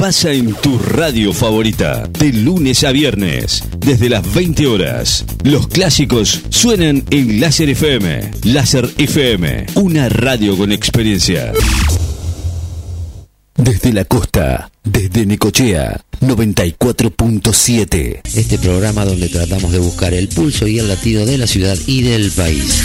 pasa en tu radio favorita, de lunes a viernes, desde las 20 horas. Los clásicos suenan en Láser FM. Láser FM, una radio con experiencia. Desde la costa, desde Necochea, 94.7. Este programa donde tratamos de buscar el pulso y el latido de la ciudad y del país.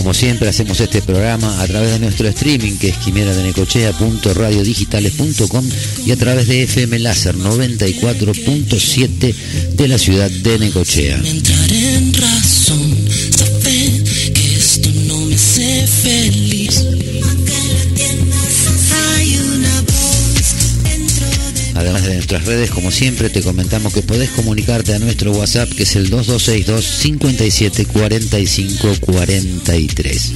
Como siempre hacemos este programa a través de nuestro streaming que es quimeradenecochea.radiodigitales.com y a través de FM Láser 94.7 de la ciudad de Necochea. Además de nuestras redes, como siempre, te comentamos que podés comunicarte a nuestro WhatsApp, que es el 2262 57 45 43.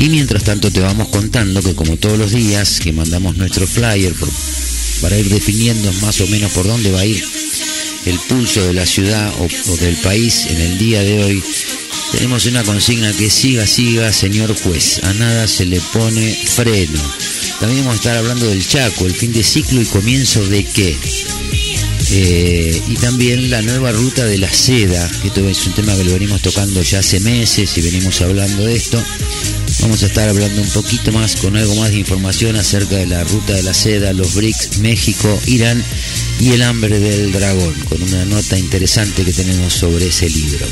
Y mientras tanto te vamos contando que como todos los días que mandamos nuestro flyer para ir definiendo más o menos por dónde va a ir el pulso de la ciudad o del país en el día de hoy, tenemos una consigna que siga, siga, señor juez. A nada se le pone freno. También vamos a estar hablando del Chaco, el fin de ciclo y comienzo de qué. Eh, y también la nueva ruta de la seda, que esto es un tema que lo venimos tocando ya hace meses y venimos hablando de esto. Vamos a estar hablando un poquito más con algo más de información acerca de la ruta de la seda, los BRICS, México, Irán y el hambre del dragón, con una nota interesante que tenemos sobre ese libro.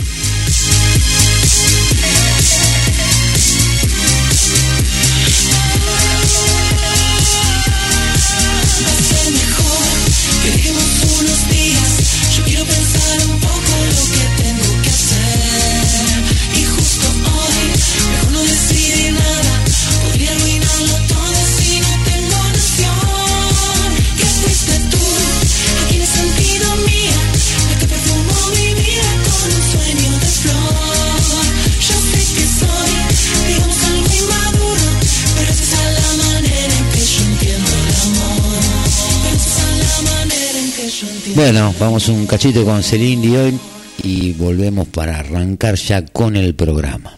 Bueno, vamos un cachito con Celine Dion y volvemos para arrancar ya con el programa.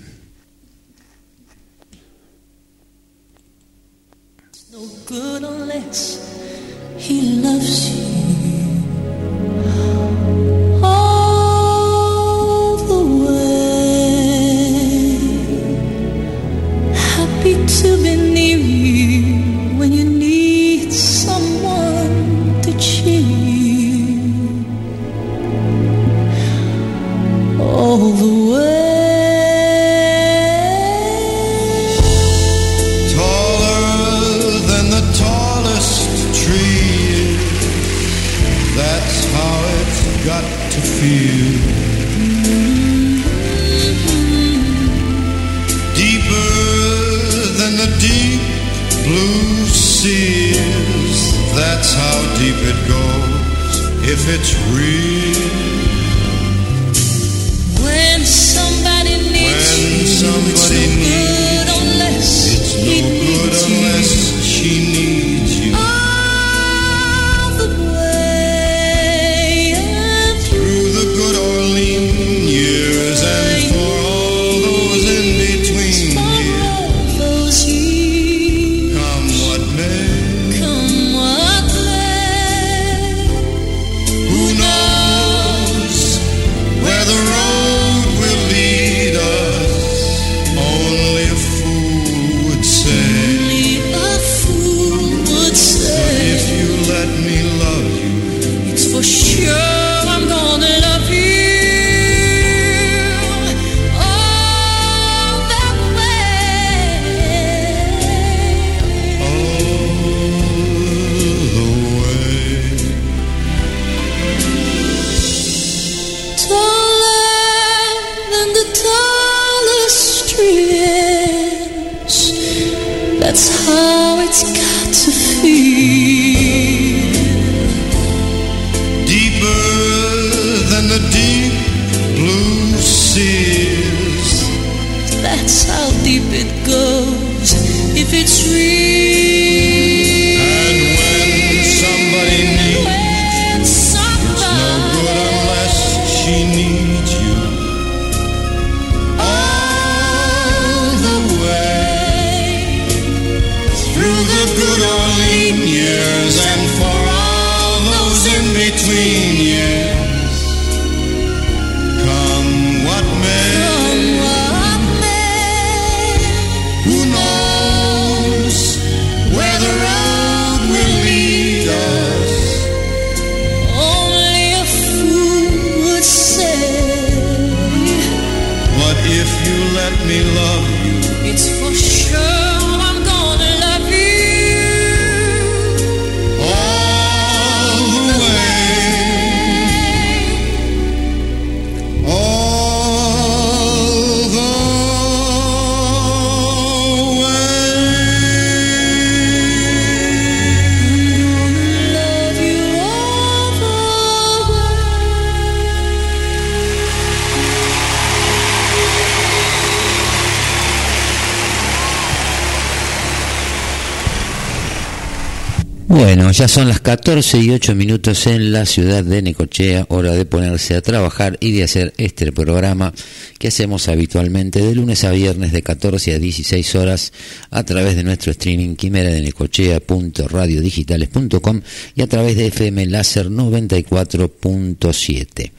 Ya son las 14 y 8 minutos en la ciudad de Necochea, hora de ponerse a trabajar y de hacer este programa que hacemos habitualmente de lunes a viernes de 14 a 16 horas a través de nuestro streaming quimera de necochea.radiodigitales.com y a través de FM Láser 94.7.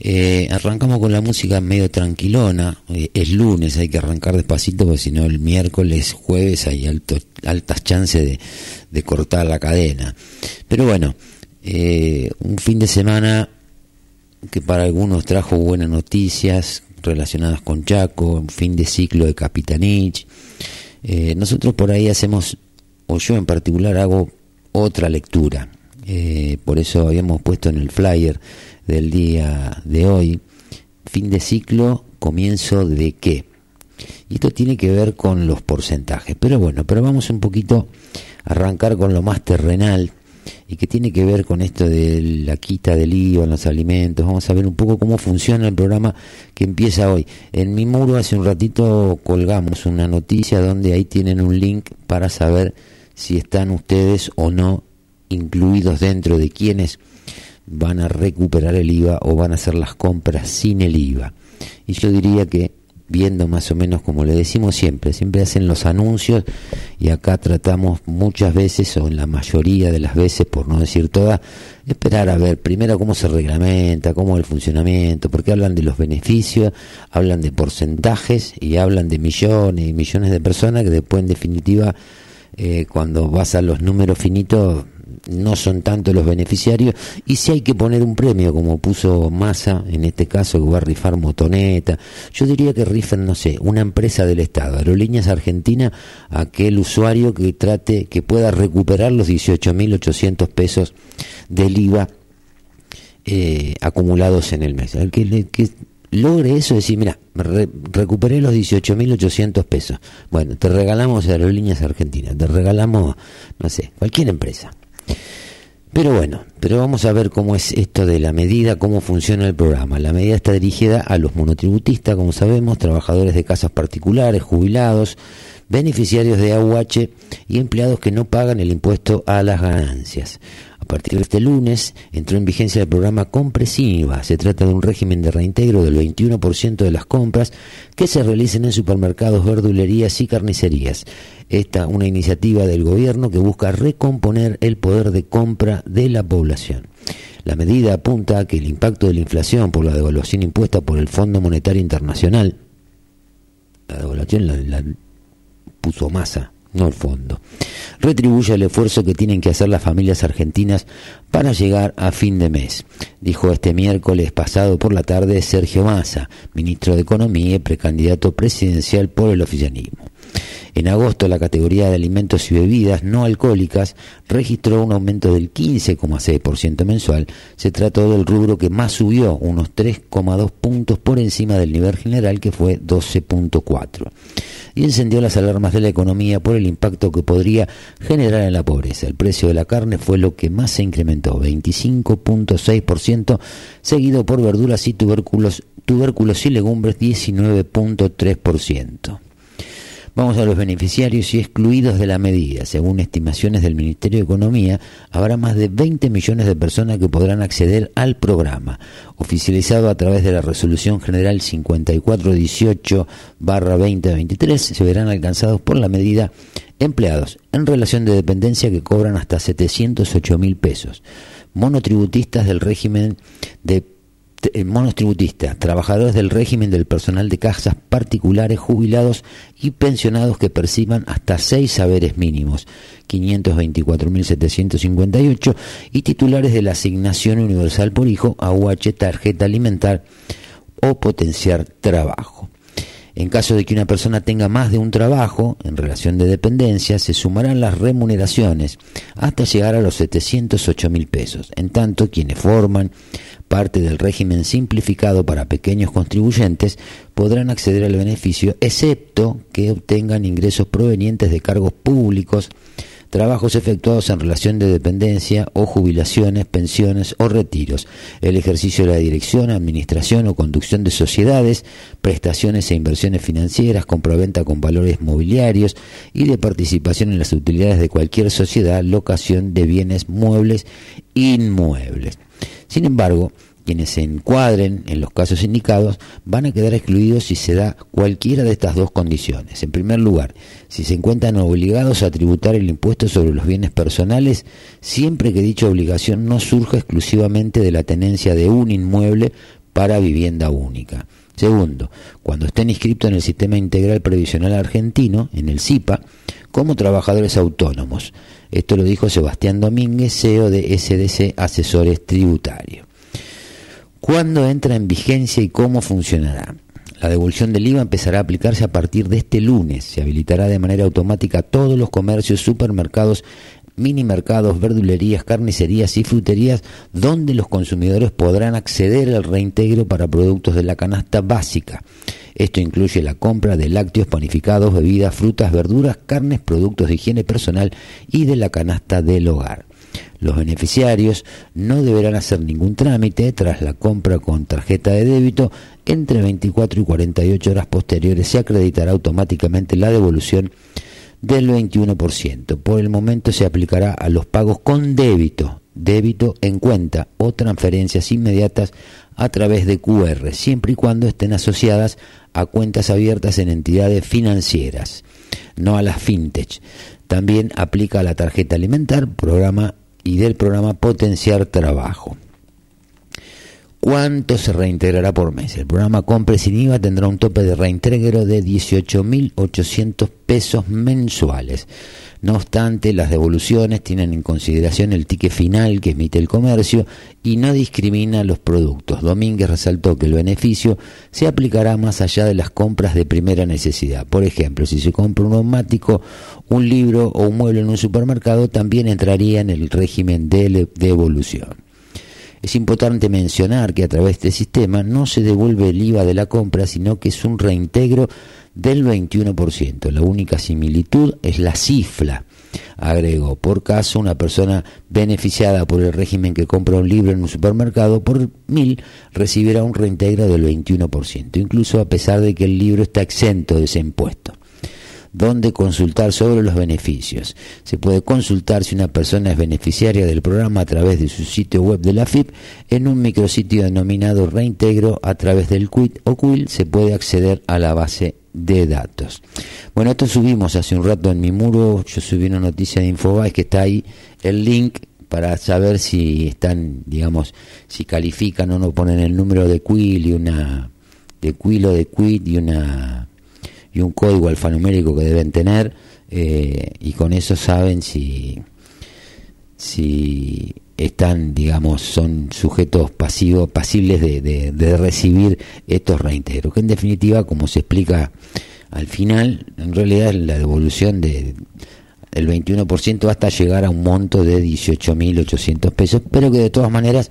Eh, arrancamos con la música medio tranquilona. Eh, es lunes, hay que arrancar despacito porque si no el miércoles, jueves hay alto, altas chances de, de cortar la cadena. Pero bueno, eh, un fin de semana que para algunos trajo buenas noticias relacionadas con Chaco, un fin de ciclo de Capitanich. Eh, nosotros por ahí hacemos, o yo en particular hago otra lectura. Eh, por eso habíamos puesto en el flyer del día de hoy, fin de ciclo, comienzo de qué. Y esto tiene que ver con los porcentajes. Pero bueno, pero vamos un poquito arrancar con lo más terrenal y que tiene que ver con esto de la quita del IVA en los alimentos. Vamos a ver un poco cómo funciona el programa que empieza hoy. En mi muro hace un ratito colgamos una noticia donde ahí tienen un link para saber si están ustedes o no incluidos dentro de quienes van a recuperar el IVA o van a hacer las compras sin el IVA. Y yo diría que viendo más o menos como le decimos siempre, siempre hacen los anuncios y acá tratamos muchas veces o en la mayoría de las veces, por no decir todas, esperar a ver primero cómo se reglamenta, cómo es el funcionamiento, porque hablan de los beneficios, hablan de porcentajes y hablan de millones y millones de personas que después en definitiva eh, cuando vas a los números finitos no son tanto los beneficiarios y si hay que poner un premio como puso Massa en este caso que va a rifar motoneta. Yo diría que rifen no sé una empresa del estado aerolíneas argentina aquel usuario que trate que pueda recuperar los 18.800 pesos del IVA eh, acumulados en el mes. El que logre eso decir mira re- recuperé los 18.800 pesos bueno te regalamos aerolíneas argentinas te regalamos no sé cualquier empresa pero bueno, pero vamos a ver cómo es esto de la medida, cómo funciona el programa. La medida está dirigida a los monotributistas, como sabemos, trabajadores de casas particulares, jubilados, beneficiarios de AUH y empleados que no pagan el impuesto a las ganancias. A partir de este lunes entró en vigencia el programa Compresiva. Se trata de un régimen de reintegro del 21% de las compras que se realicen en supermercados, verdulerías y carnicerías. Esta una iniciativa del gobierno que busca recomponer el poder de compra de la población. La medida apunta a que el impacto de la inflación por la devaluación impuesta por el Fondo Monetario Internacional, la devaluación la puso masa, no el fondo, retribuye el esfuerzo que tienen que hacer las familias argentinas para llegar a fin de mes, dijo este miércoles pasado por la tarde Sergio Massa, ministro de Economía y precandidato presidencial por el oficialismo. En agosto, la categoría de alimentos y bebidas no alcohólicas registró un aumento del 15,6% mensual. Se trató del rubro que más subió, unos 3,2 puntos por encima del nivel general que fue 12,4. Y encendió las alarmas de la economía por el impacto que podría generar en la pobreza. El precio de la carne fue lo que más se incrementó, 25,6%, seguido por verduras y tubérculos, tubérculos y legumbres, 19,3%. Vamos a los beneficiarios y excluidos de la medida. Según estimaciones del Ministerio de Economía, habrá más de 20 millones de personas que podrán acceder al programa, oficializado a través de la Resolución General 5418-2023. Se verán alcanzados por la medida empleados en relación de dependencia que cobran hasta 708 mil pesos, monotributistas del régimen de monotributistas, trabajadores del régimen del personal de casas particulares, jubilados y pensionados que perciban hasta seis saberes mínimos, 524.758, y titulares de la asignación universal por hijo, AUH, tarjeta alimentar o potenciar trabajo. En caso de que una persona tenga más de un trabajo en relación de dependencia, se sumarán las remuneraciones hasta llegar a los 708 mil pesos. En tanto, quienes forman parte del régimen simplificado para pequeños contribuyentes podrán acceder al beneficio, excepto que obtengan ingresos provenientes de cargos públicos, trabajos efectuados en relación de dependencia o jubilaciones, pensiones o retiros, el ejercicio de la dirección, administración o conducción de sociedades, prestaciones e inversiones financieras, compraventa con valores mobiliarios y de participación en las utilidades de cualquier sociedad, locación de bienes muebles inmuebles. Sin embargo, quienes se encuadren en los casos indicados van a quedar excluidos si se da cualquiera de estas dos condiciones. En primer lugar, si se encuentran obligados a tributar el impuesto sobre los bienes personales, siempre que dicha obligación no surja exclusivamente de la tenencia de un inmueble para vivienda única. Segundo, cuando estén inscritos en el Sistema Integral Previsional Argentino, en el CIPA, como trabajadores autónomos. Esto lo dijo Sebastián Domínguez, CEO de SDC Asesores Tributarios. ¿Cuándo entra en vigencia y cómo funcionará? La devolución del IVA empezará a aplicarse a partir de este lunes. Se habilitará de manera automática todos los comercios, supermercados, mini mercados, verdulerías, carnicerías y fruterías donde los consumidores podrán acceder al reintegro para productos de la canasta básica. Esto incluye la compra de lácteos, panificados, bebidas, frutas, verduras, carnes, productos de higiene personal y de la canasta del hogar. Los beneficiarios no deberán hacer ningún trámite tras la compra con tarjeta de débito. Entre 24 y 48 horas posteriores se acreditará automáticamente la devolución del 21%. Por el momento se aplicará a los pagos con débito, débito en cuenta o transferencias inmediatas a través de QR, siempre y cuando estén asociadas a cuentas abiertas en entidades financieras, no a las fintech. También aplica a la tarjeta alimentar, programa y del programa Potenciar Trabajo. ¿Cuánto se reintegrará por mes? El programa Compre sin IVA tendrá un tope de reintegro de 18.800 pesos mensuales. No obstante, las devoluciones tienen en consideración el ticket final que emite el comercio y no discrimina los productos. Domínguez resaltó que el beneficio se aplicará más allá de las compras de primera necesidad. Por ejemplo, si se compra un neumático, un libro o un mueble en un supermercado, también entraría en el régimen de devolución. Es importante mencionar que a través de este sistema no se devuelve el IVA de la compra, sino que es un reintegro del 21%. La única similitud es la cifra. Agregó, por caso, una persona beneficiada por el régimen que compra un libro en un supermercado por mil recibirá un reintegro del 21%, incluso a pesar de que el libro está exento de ese impuesto donde consultar sobre los beneficios. Se puede consultar si una persona es beneficiaria del programa a través de su sitio web de la FIP en un micrositio denominado Reintegro a través del QUIT o QUIL se puede acceder a la base de datos. Bueno, esto subimos hace un rato en mi muro, yo subí una noticia de Infobae que está ahí el link para saber si están, digamos, si califican o no ponen el número de QUIL y una de QUIL o de QUIT y una y un código alfanumérico que deben tener eh, y con eso saben si si están digamos son sujetos pasivos pasibles de, recibir estos reintegros que en definitiva como se explica al final en realidad la devolución de el 21% hasta llegar a un monto de 18.800 pesos pero que de todas maneras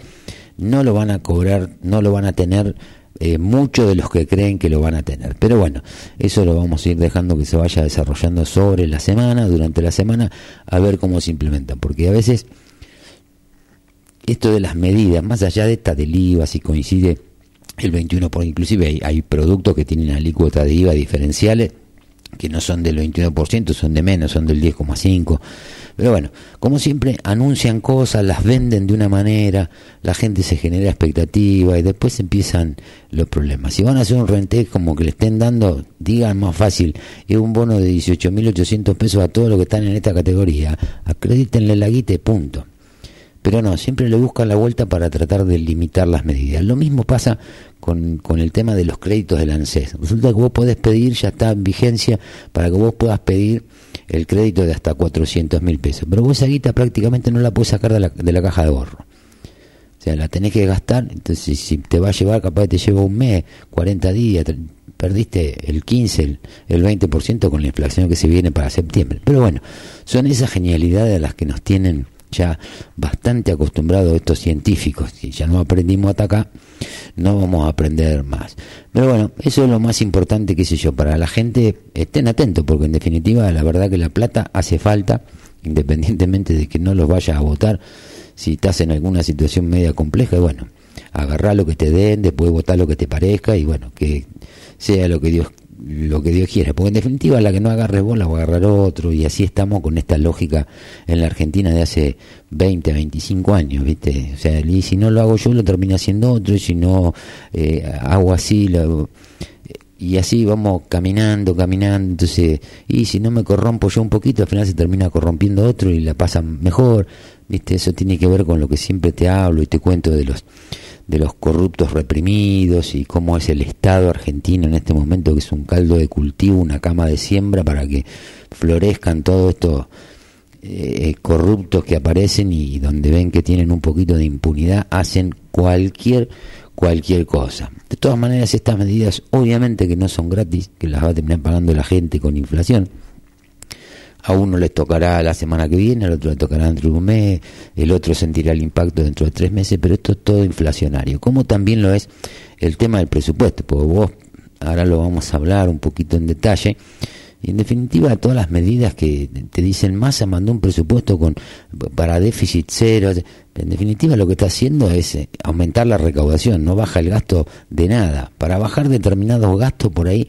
no lo van a cobrar no lo van a tener eh, muchos de los que creen que lo van a tener. Pero bueno, eso lo vamos a ir dejando que se vaya desarrollando sobre la semana, durante la semana, a ver cómo se implementan. Porque a veces esto de las medidas, más allá de esta del IVA, si coincide el 21%, por, inclusive hay, hay productos que tienen alícuota de IVA diferenciales que no son del 21%, son de menos, son del 10,5%. Pero bueno, como siempre, anuncian cosas, las venden de una manera, la gente se genera expectativa y después empiezan los problemas. Si van a hacer un rente como que le estén dando, digan más fácil, es un bono de 18.800 pesos a todos los que están en esta categoría, acredítenle la guita y punto. Pero no, siempre le buscan la vuelta para tratar de limitar las medidas. Lo mismo pasa con, el tema de los créditos del ANSES. Resulta que vos podés pedir, ya está en vigencia, para que vos puedas pedir el crédito de hasta 400 mil pesos. Pero vos esa guita prácticamente no la puedes sacar de la, de la caja de ahorro. O sea, la tenés que gastar, entonces si te va a llevar, capaz te lleva un mes, 40 días, perdiste el 15, el, el 20% con la inflación que se viene para septiembre. Pero bueno, son esas genialidades a las que nos tienen ya bastante acostumbrados estos científicos. Si ya no aprendimos hasta acá, no vamos a aprender más. Pero bueno, eso es lo más importante, qué sé yo, para la gente, estén atentos, porque en definitiva la verdad que la plata hace falta, independientemente de que no los vayas a votar, si estás en alguna situación media compleja, bueno, agarrar lo que te den, después votar lo que te parezca y bueno, que sea lo que Dios lo que Dios quiera, porque en definitiva la que no agarre vos la va a agarrar otro y así estamos con esta lógica en la Argentina de hace 20, 25 años, ¿viste? O sea, y si no lo hago yo lo termina haciendo otro y si no eh, hago así lo, y así vamos caminando, caminando, entonces, y si no me corrompo yo un poquito, al final se termina corrompiendo otro y la pasa mejor, ¿viste? Eso tiene que ver con lo que siempre te hablo y te cuento de los de los corruptos reprimidos y cómo es el Estado argentino en este momento, que es un caldo de cultivo, una cama de siembra para que florezcan todos estos eh, corruptos que aparecen y donde ven que tienen un poquito de impunidad, hacen cualquier cualquier cosa. De todas maneras, estas medidas obviamente que no son gratis, que las va a terminar pagando la gente con inflación a uno les tocará la semana que viene, al otro le tocará dentro de un mes, el otro sentirá el impacto dentro de tres meses, pero esto es todo inflacionario, como también lo es el tema del presupuesto, porque vos ahora lo vamos a hablar un poquito en detalle, y en definitiva todas las medidas que te dicen Massa mandó un presupuesto con para déficit cero, en definitiva lo que está haciendo es eh, aumentar la recaudación, no baja el gasto de nada, para bajar determinados gastos por ahí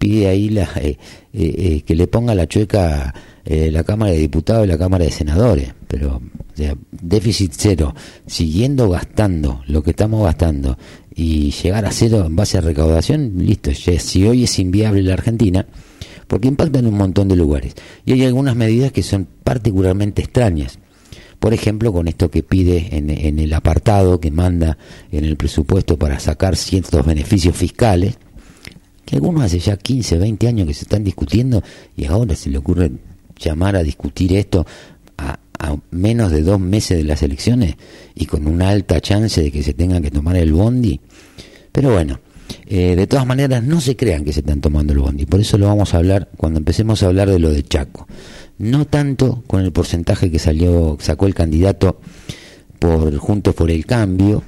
pide ahí la, eh, eh, que le ponga la chueca eh, la Cámara de Diputados y la Cámara de Senadores, pero o sea, déficit cero, siguiendo gastando lo que estamos gastando y llegar a cero en base a recaudación, listo, si hoy es inviable la Argentina, porque impacta en un montón de lugares. Y hay algunas medidas que son particularmente extrañas. Por ejemplo, con esto que pide en, en el apartado que manda en el presupuesto para sacar ciertos beneficios fiscales, que algunos hace ya 15, 20 años que se están discutiendo y ahora se le ocurre llamar a discutir esto a, menos de dos meses de las elecciones y con una alta chance de que se tengan que tomar el bondi. Pero bueno, eh, de todas maneras no se crean que se están tomando el bondi. Por eso lo vamos a hablar cuando empecemos a hablar de lo de Chaco. No tanto con el porcentaje que salió, sacó el candidato por Juntos por el Cambio,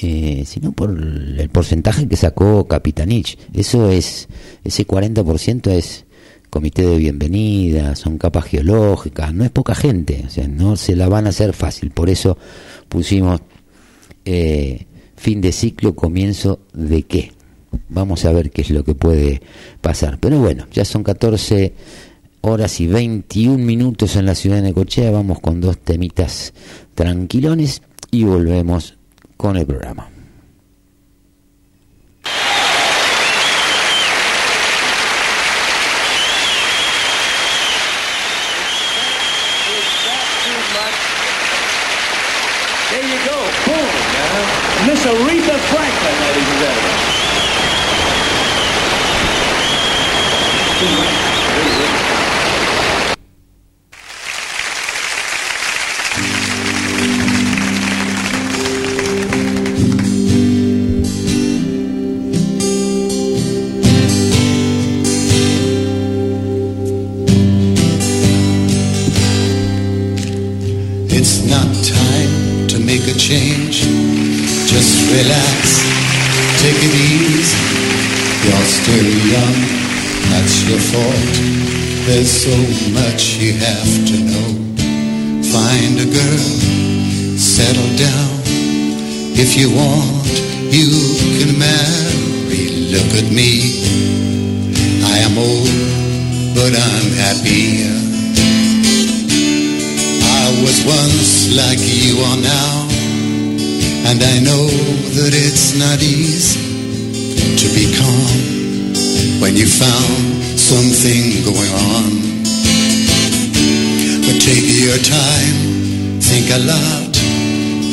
eh, sino por el porcentaje que sacó Capitanich. Eso es, ese 40% es comité de bienvenida, son capas geológicas, no es poca gente, o sea, no se la van a hacer fácil, por eso pusimos eh, fin de ciclo, comienzo de qué. Vamos a ver qué es lo que puede pasar. Pero bueno, ya son 14 horas y 21 minutos en la ciudad de Necochea, vamos con dos temitas tranquilones y volvemos con el programa. It's If you want, you can marry. Look at me. I am old, but I'm happier. I was once like you are now, and I know that it's not easy to be calm when you found something going on. But take your time, think a lot,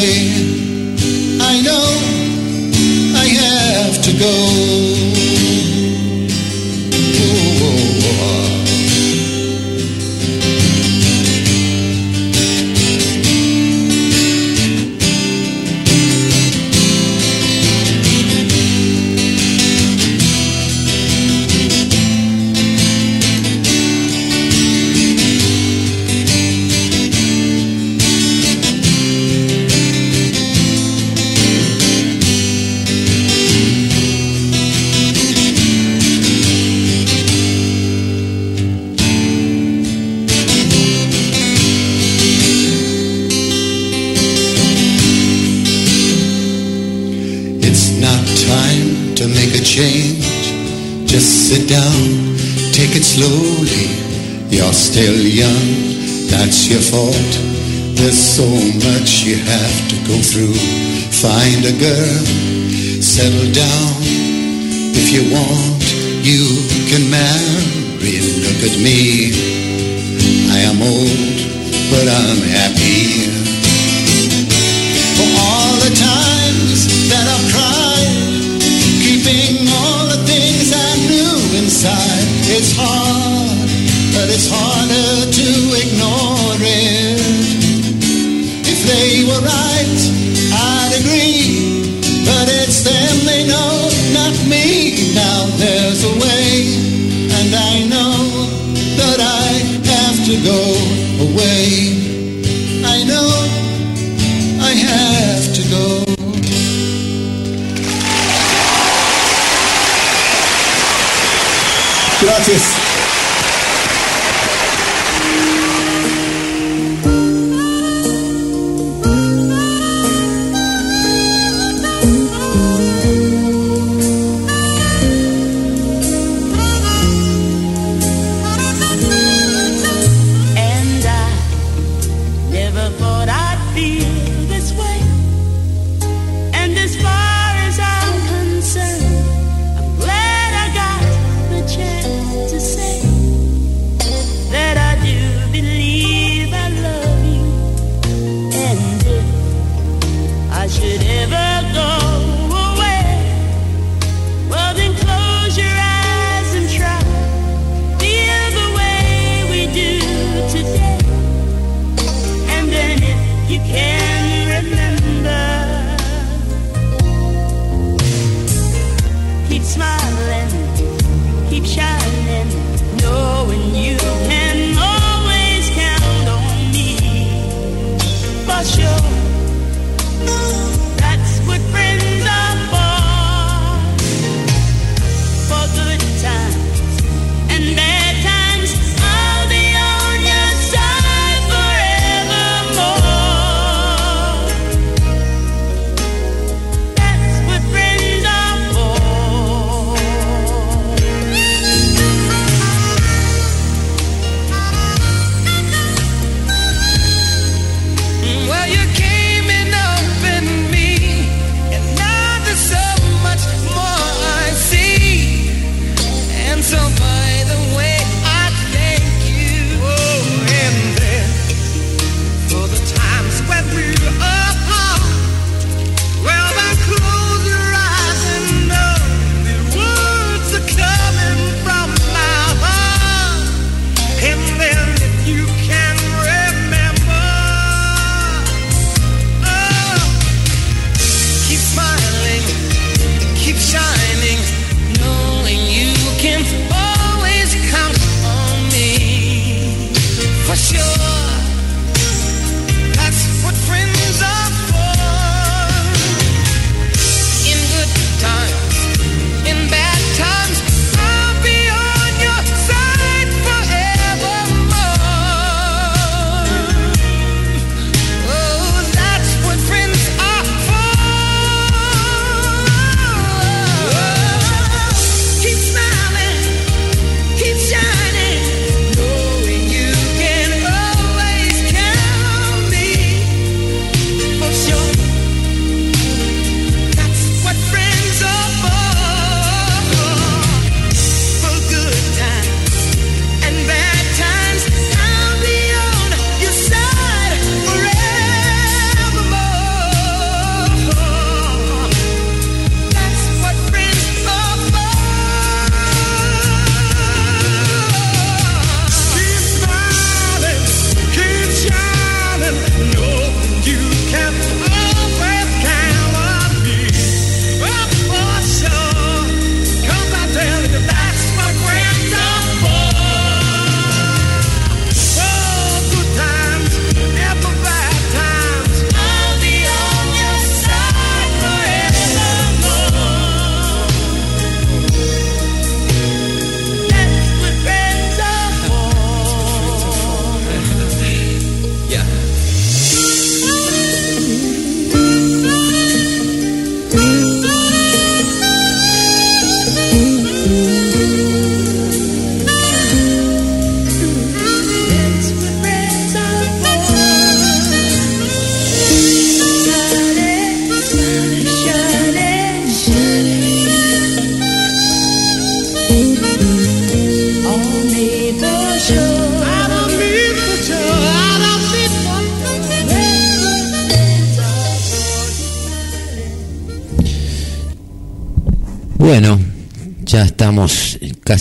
I know I have to go. Settle down. If you want, you can marry. Look at me. I am old, but I'm happy for all the times that I've cried, keeping all the things I knew inside. It's hard, but it's harder to ignore it. If they were right, me. Now there's a way, and I know that I have to go away. I know I have to go.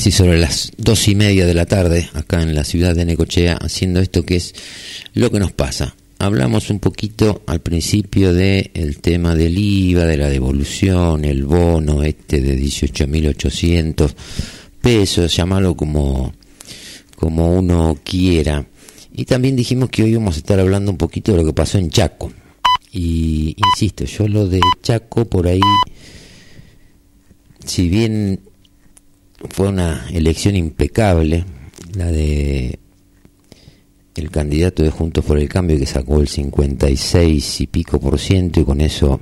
Casi sobre las dos y media de la tarde acá en la ciudad de Necochea haciendo esto que es lo que nos pasa. Hablamos un poquito al principio del el tema del IVA, de la devolución, el bono este de 18.800 pesos, llamarlo como, como uno quiera. Y también dijimos que hoy vamos a estar hablando un poquito de lo que pasó en Chaco. Y insisto, yo lo de Chaco por ahí, si bien fue una elección impecable, la de el candidato de Juntos por el Cambio que sacó el 56 y pico por ciento y con eso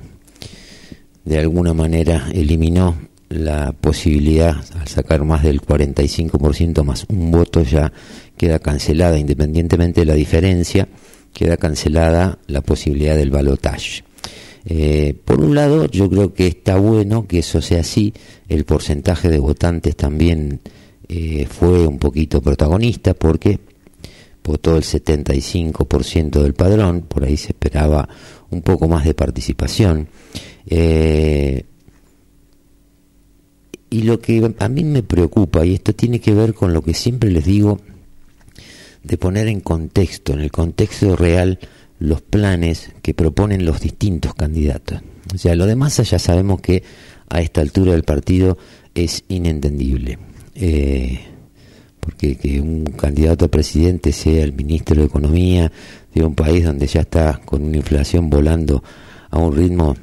de alguna manera eliminó la posibilidad al sacar más del 45 por ciento más un voto ya queda cancelada independientemente de la diferencia queda cancelada la posibilidad del balotaje eh, por un lado, yo creo que está bueno que eso sea así, el porcentaje de votantes también eh, fue un poquito protagonista porque votó el 75% del padrón, por ahí se esperaba un poco más de participación. Eh, y lo que a mí me preocupa, y esto tiene que ver con lo que siempre les digo, de poner en contexto, en el contexto real, los planes que proponen los distintos candidatos. O sea, lo demás ya sabemos que a esta altura del partido es inentendible. Eh, porque que un candidato a presidente sea el ministro de Economía de un país donde ya está con una inflación volando a un ritmo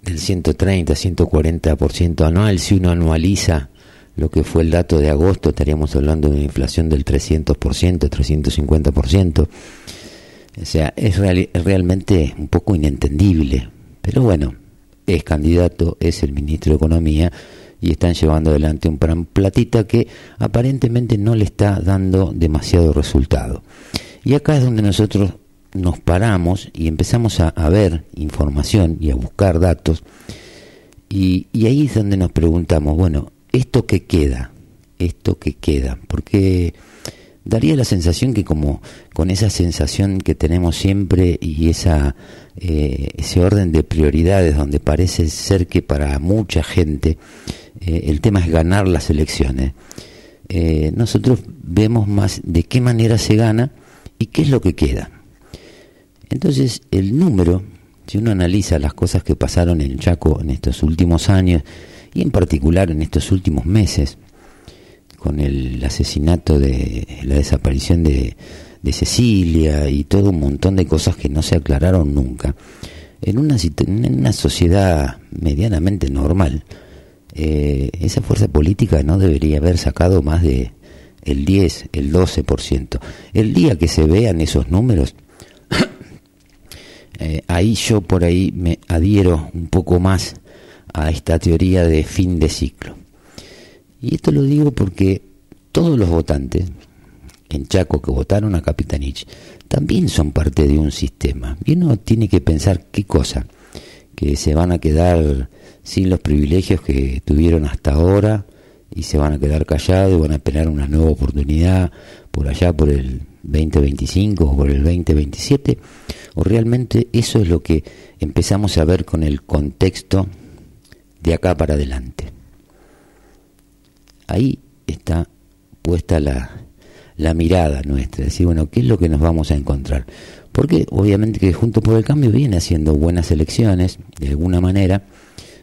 del 130, 140% anual, si uno anualiza lo que fue el dato de agosto, estaríamos hablando de una inflación del 300%, 350%. O sea, es realmente un poco inentendible. Pero bueno, es candidato, es el ministro de Economía y están llevando adelante un plan platita que aparentemente no le está dando demasiado resultado. Y acá es donde nosotros nos paramos y empezamos a, ver información y a buscar datos. Y, y, ahí es donde nos preguntamos, bueno, ¿esto qué queda? ¿Esto qué queda? Porque daría la sensación que como con esa sensación que tenemos siempre y eh, ese orden de prioridades donde parece ser que para mucha gente eh, el tema es ganar las elecciones eh, nosotros vemos más de qué manera se gana y qué es lo que queda. Entonces el número si uno analiza las cosas que pasaron en Chaco en estos últimos años y en particular en estos últimos meses con el asesinato de la desaparición de, Cecilia y todo un montón de cosas que no se aclararon nunca. En una, sociedad medianamente normal, eh, esa fuerza política no debería haber sacado más de el 10, el 12%. El día que se vean esos números, eh, ahí yo por ahí me adhiero un poco más a esta teoría de fin de ciclo. Y esto lo digo porque todos los votantes en Chaco que votaron a Capitanich también son parte de un sistema. Y uno tiene que pensar qué cosa, que se van a quedar sin los privilegios que tuvieron hasta ahora y se van a quedar callados y van a esperar una nueva oportunidad por allá por el 2025 o por el 2027 o realmente eso es lo que empezamos a ver con el contexto de acá para adelante ahí está puesta la, la mirada nuestra, decir, bueno, ¿qué es lo que nos vamos a encontrar? Porque obviamente que Junto por el Cambio viene haciendo buenas elecciones, de alguna manera,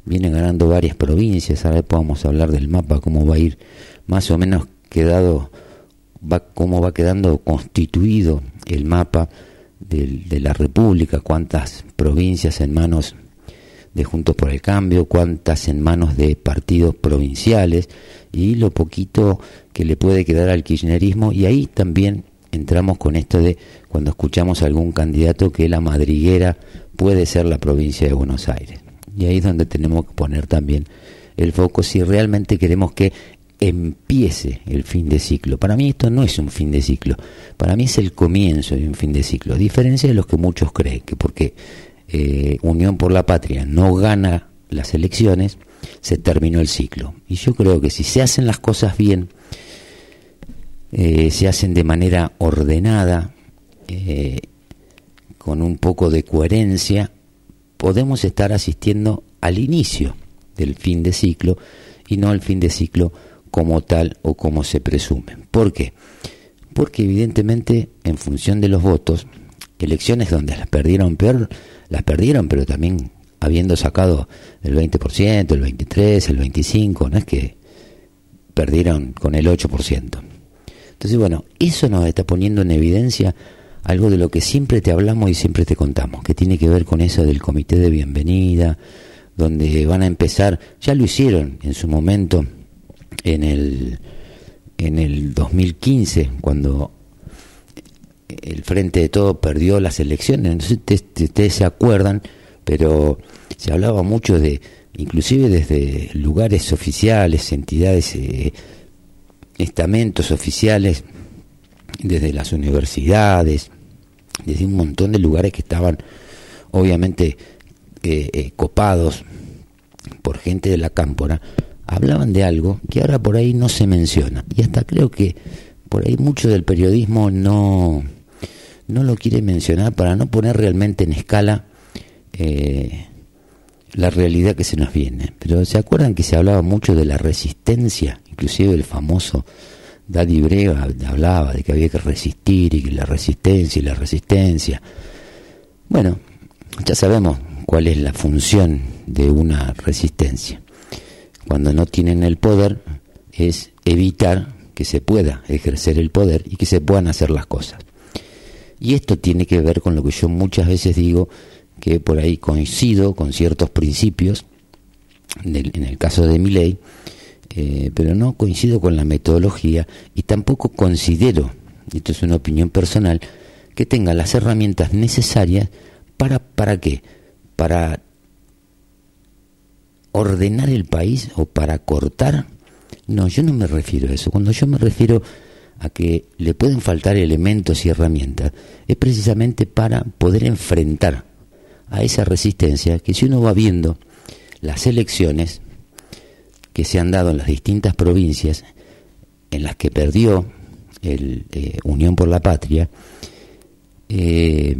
viene ganando varias provincias, ahora podemos hablar del mapa, cómo va a ir más o menos quedado, va, cómo va quedando constituido el mapa de, de la República, cuántas provincias en manos de Juntos por el Cambio, cuántas en manos de partidos provinciales y lo poquito que le puede quedar al kirchnerismo y ahí también entramos con esto de cuando escuchamos a algún candidato que la madriguera puede ser la provincia de Buenos Aires. Y ahí es donde tenemos que poner también el foco si realmente queremos que empiece el fin de ciclo. Para mí esto no es un fin de ciclo, para mí es el comienzo de un fin de ciclo, a diferencia de los que muchos creen, que porque eh, Unión por la Patria no gana las elecciones, se terminó el ciclo. Y yo creo que si se hacen las cosas bien, eh, se hacen de manera ordenada, eh, con un poco de coherencia, podemos estar asistiendo al inicio del fin de ciclo y no al fin de ciclo como tal o como se presume. ¿Por qué? Porque evidentemente en función de los votos, elecciones donde las perdieron peor, las perdieron, pero también habiendo sacado el 20%, el 23%, el 25%, no es que perdieron con el 8%. Entonces, bueno, eso nos está poniendo en evidencia algo de lo que siempre te hablamos y siempre te contamos, que tiene que ver con eso del comité de bienvenida, donde van a empezar, ya lo hicieron en su momento en el en el 2015 cuando el Frente de Todo perdió las elecciones, no sé ustedes se acuerdan, pero se hablaba mucho de, inclusive desde lugares oficiales, entidades, eh, estamentos oficiales, desde las universidades, desde un montón de lugares que estaban obviamente eh, eh, copados por gente de la cámpora, hablaban de algo que ahora por ahí no se menciona. Y hasta creo que por ahí mucho del periodismo no, no lo quiere mencionar para no poner realmente en escala eh, la realidad que se nos viene. Pero ¿se acuerdan que se hablaba mucho de la resistencia? Inclusive el famoso Daddy Breva hablaba de que había que resistir y que la resistencia y la resistencia. Bueno, ya sabemos cuál es la función de una resistencia cuando no tienen el poder es evitar que se pueda ejercer el poder y que se puedan hacer las cosas. Y esto tiene que ver con lo que yo muchas veces digo, que por ahí coincido con ciertos principios, en el caso de mi ley, eh, pero no coincido con la metodología y tampoco considero, esto es una opinión personal, que tenga las herramientas necesarias para, ¿para qué? Para ordenar el país o para cortar. No, yo no me refiero a eso. Cuando yo me refiero a que le pueden faltar elementos y herramientas, es precisamente para poder enfrentar a esa resistencia que si uno va viendo las elecciones que se han dado en las distintas provincias en las que perdió el eh, Unión por la Patria, eh,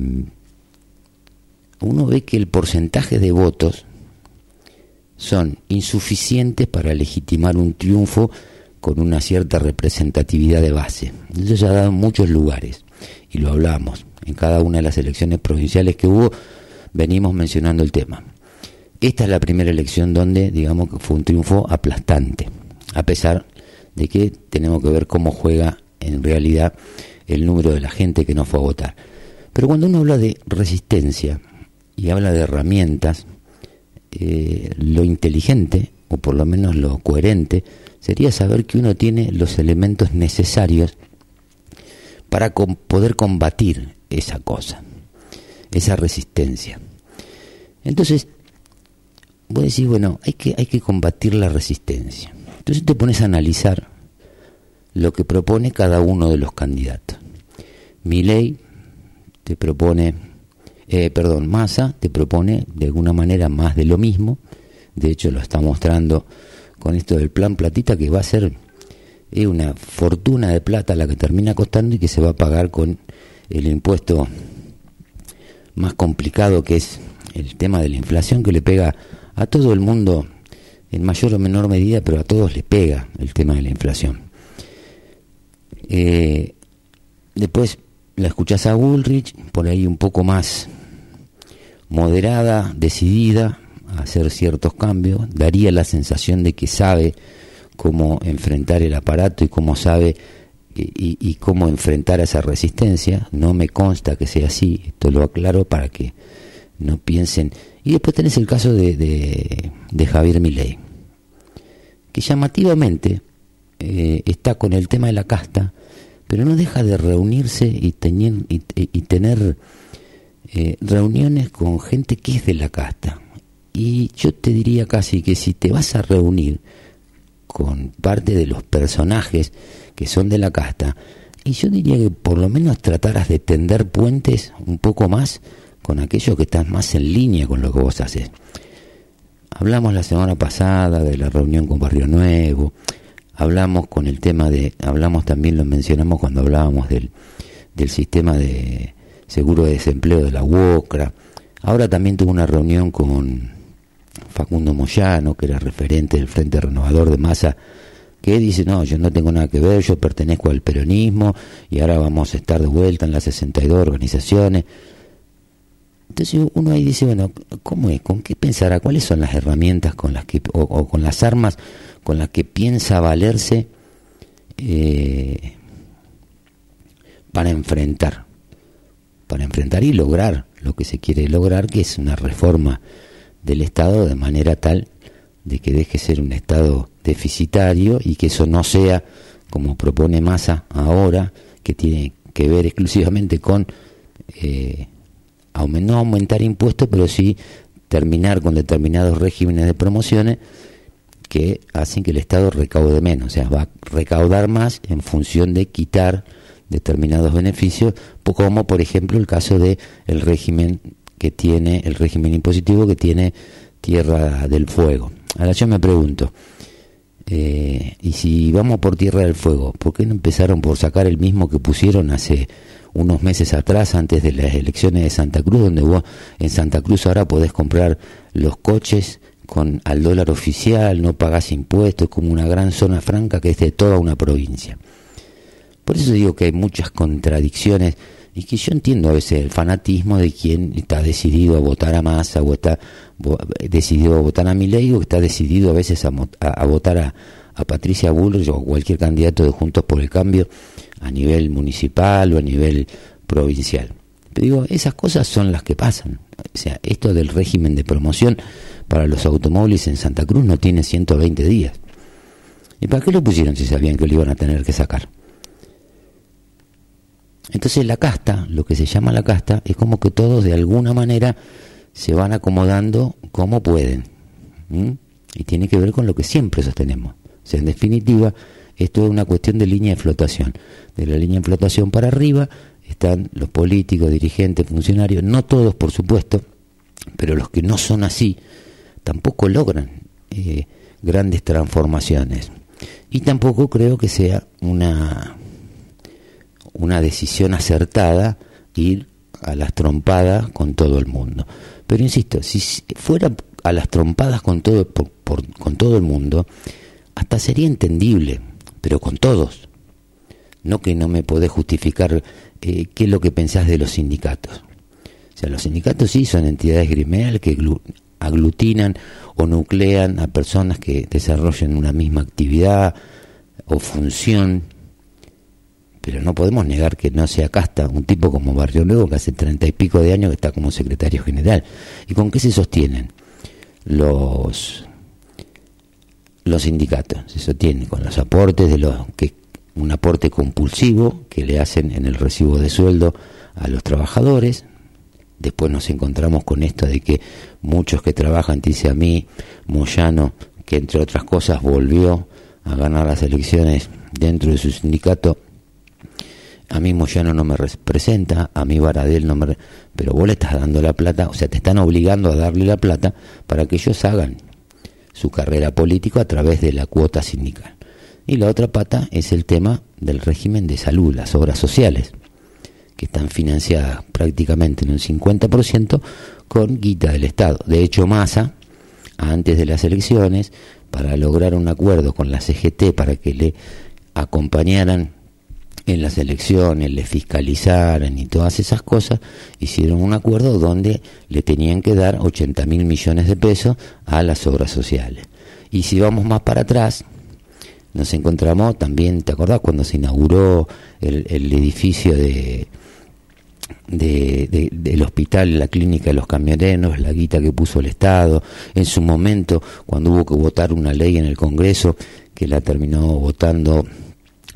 uno ve que el porcentaje de votos son insuficientes para legitimar un triunfo con una cierta representatividad de base. Eso se ha dado en muchos lugares y lo hablamos. En cada una de las elecciones provinciales que hubo venimos mencionando el tema. Esta es la primera elección donde digamos que fue un triunfo aplastante, a pesar de que tenemos que ver cómo juega en realidad el número de la gente que no fue a votar. Pero cuando uno habla de resistencia y habla de herramientas, eh, lo inteligente, o por lo menos lo coherente, sería saber que uno tiene los elementos necesarios para poder combatir esa cosa, esa resistencia. Entonces, voy a decir, bueno, hay que, hay que combatir la resistencia. Entonces te pones a analizar lo que propone cada uno de los candidatos. Mi ley te propone eh, perdón, Massa te propone de alguna manera más de lo mismo, de hecho lo está mostrando con esto del plan platita que va a ser una fortuna de plata la que termina costando y que se va a pagar con el impuesto más complicado que es el tema de la inflación que le pega a todo el mundo en mayor o menor medida, pero a todos le pega el tema de la inflación. Eh, después la escuchás a Bullrich, por ahí un poco más moderada, decidida hacer ciertos cambios, daría la sensación de que sabe cómo enfrentar el aparato y cómo sabe y, cómo enfrentar esa resistencia. No me consta que sea así, esto lo aclaro para que no piensen. Y después tenés el caso de, de, Javier Milei, que llamativamente eh, está con el tema de la casta, pero no deja de reunirse y, tener, y tener eh, reuniones con gente que es de la casta. Y yo te diría casi que si te vas a reunir con parte de los personajes que son de la casta, y yo diría que por lo menos trataras de tender puentes un poco más con aquellos que están más en línea con lo que vos haces. Hablamos la semana pasada de la reunión con Barrio Nuevo, hablamos con el tema de, hablamos también, lo mencionamos cuando hablábamos del, del sistema de, seguro de desempleo de la UOCRA. Ahora también tuve una reunión con Facundo Moyano, que era referente del Frente Renovador de Masa, que dice, no, yo no tengo nada que ver, yo pertenezco al peronismo y ahora vamos a estar de vuelta en las 62 organizaciones. Entonces uno ahí dice, bueno, ¿cómo es? ¿Con qué pensará? ¿Cuáles son las herramientas con las que, o, con las armas con las que piensa valerse eh, para enfrentar? Para enfrentar y lograr lo que se quiere lograr, que es una reforma del Estado de manera tal de que deje ser un Estado deficitario y que eso no sea, como propone Massa ahora, que tiene que ver exclusivamente con eh, no aumentar impuestos, pero sí terminar con determinados regímenes de promociones que hacen que el Estado recaude menos, o sea, va a recaudar más en función de quitar determinados beneficios, como por ejemplo el caso de el régimen que tiene el régimen impositivo que tiene Tierra del Fuego. Ahora yo me pregunto, eh, y si vamos por Tierra del Fuego, ¿por qué no empezaron por sacar el mismo que pusieron hace unos meses atrás, antes de las elecciones de Santa Cruz, donde vos en Santa Cruz ahora podés comprar los coches con al dólar oficial, no pagás impuestos, como una gran zona franca que es de toda una provincia. Por eso digo que hay muchas contradicciones y que yo entiendo a veces el fanatismo de quien está decidido a votar a Massa o está decidido a votar a Milei o está decidido a veces a, votar a, Patricia Bullrich o cualquier candidato de Juntos por el Cambio a nivel municipal o a nivel provincial. Pero digo, esas cosas son las que pasan. O sea, esto del régimen de promoción para los automóviles en Santa Cruz no tiene 120 días. ¿Y para qué lo pusieron si sabían que lo iban a tener que sacar? Entonces la casta, lo que se llama la casta, es como que todos de alguna manera se van acomodando como pueden. Y tiene que ver con lo que siempre sostenemos. O sea, en definitiva, esto es una cuestión de línea de flotación. De la línea de flotación para arriba están los políticos, dirigentes, funcionarios, no todos por supuesto, pero los que no son así tampoco logran eh, grandes transformaciones. Y tampoco creo que sea una una decisión acertada ir a las trompadas con todo el mundo. Pero insisto, si fuera a las trompadas con todo, con todo el mundo, hasta sería entendible, pero con todos. No que no me podés justificar eh, qué es lo que pensás de los sindicatos. O sea, los sindicatos sí son entidades gremiales que aglutinan o nuclean a personas que desarrollen una misma actividad o función pero no podemos negar que no sea casta un tipo como Barrio Nuevo que hace treinta y pico de años que está como secretario general. ¿Y con qué se sostienen los los sindicatos? Se sostienen con los aportes de los que un aporte compulsivo que le hacen en el recibo de sueldo a los trabajadores. Después nos encontramos con esto de que muchos que trabajan, dice a mí, Moyano, que entre otras cosas volvió a ganar las elecciones dentro de su sindicato a mí Moyano no me representa, a mí Baradel no me... Pero vos le estás dando la plata, o sea, te están obligando a darle la plata para que ellos hagan su carrera política a través de la cuota sindical. Y la otra pata es el tema del régimen de salud, las obras sociales, que están financiadas prácticamente en un 50% con guita del Estado. De hecho, Massa, antes de las elecciones, para lograr un acuerdo con la CGT para que le acompañaran en las elecciones, le fiscalizaran y todas esas cosas, hicieron un acuerdo donde le tenían que dar 80 mil millones de pesos a las obras sociales. Y si vamos más para atrás, nos encontramos también, ¿te acordás cuando se inauguró el, edificio de, de, del hospital, la clínica de los camioneros, la guita que puso el Estado, en su momento cuando hubo que votar una ley en el Congreso que la terminó votando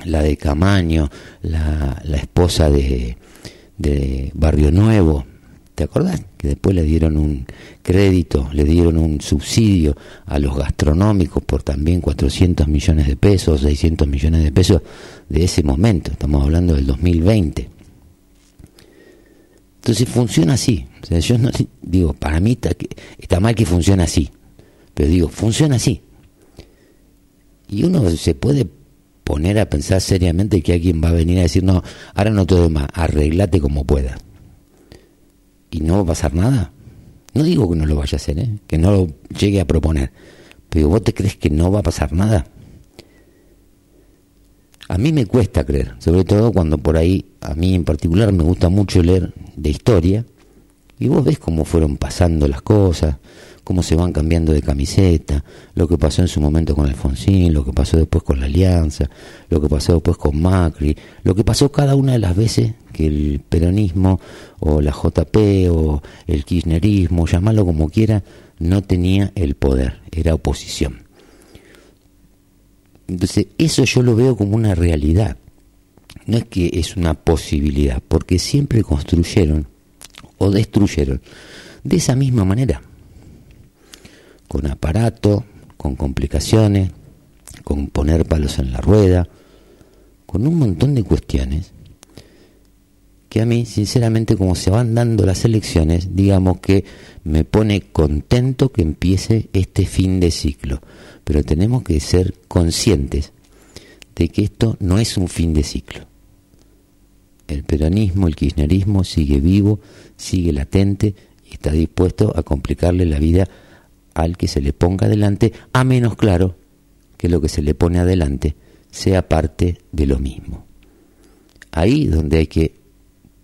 la de Camaño, la, la esposa de, de Barrio Nuevo, ¿te acordás? Que después le dieron un crédito, le dieron un subsidio a los gastronómicos por también 400 millones de pesos, 600 millones de pesos de ese momento, estamos hablando del 2020. Entonces funciona así. O sea, yo no digo, para mí está, está mal que funcione así, pero digo, funciona así. Y uno se puede poner a pensar seriamente que alguien va a venir a decir, no, ahora no todo más, arreglate como pueda. Y no va a pasar nada. No digo que no lo vaya a hacer, ¿eh? que no lo llegue a proponer, pero vos te crees que no va a pasar nada. A mí me cuesta creer, sobre todo cuando por ahí, a mí en particular me gusta mucho leer de historia, y vos ves cómo fueron pasando las cosas, cómo se van cambiando de camiseta, lo que pasó en su momento con Alfonsín, lo que pasó después con la Alianza, lo que pasó después con Macri, lo que pasó cada una de las veces que el peronismo o la JP o el kirchnerismo, llamarlo como quiera, no tenía el poder, era oposición. Entonces, eso yo lo veo como una realidad. No es que es una posibilidad, porque siempre construyeron o destruyeron de esa misma manera con aparato, con complicaciones, con poner palos en la rueda, con un montón de cuestiones que a mí, sinceramente, como se van dando las elecciones, digamos que me pone contento que empiece este fin de ciclo. Pero tenemos que ser conscientes de que esto no es un fin de ciclo. El peronismo, el kirchnerismo sigue vivo, sigue latente y está dispuesto a complicarle la vida al que se le ponga adelante, a menos claro que lo que se le pone adelante sea parte de lo mismo. Ahí donde hay que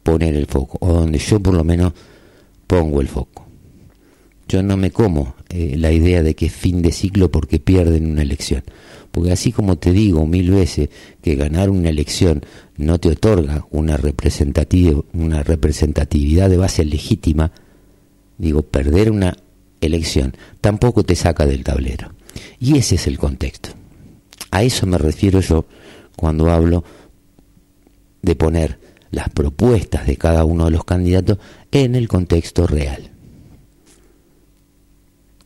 poner el foco, o donde yo por lo menos pongo el foco. Yo no me como eh, la idea de que es fin de ciclo porque pierden una elección. Porque así como te digo mil veces que ganar una elección no te otorga una, una representatividad de base legítima, digo, perder una elección tampoco te saca del tablero. Y ese es el contexto. A eso me refiero yo cuando hablo de poner las propuestas de cada uno de los candidatos en el contexto real.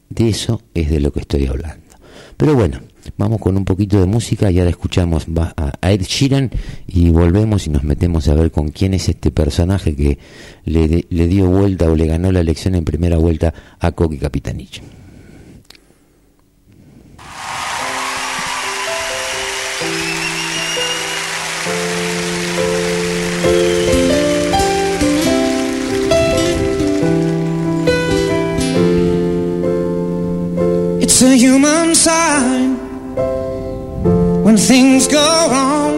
De eso es de lo que estoy hablando. Pero bueno, vamos con un poquito de música y ahora escuchamos a Ed Sheeran y volvemos y nos metemos a ver con quién es este personaje que le, dio vuelta o le ganó la elección en primera vuelta a Coqui Capitanich. Things go wrong.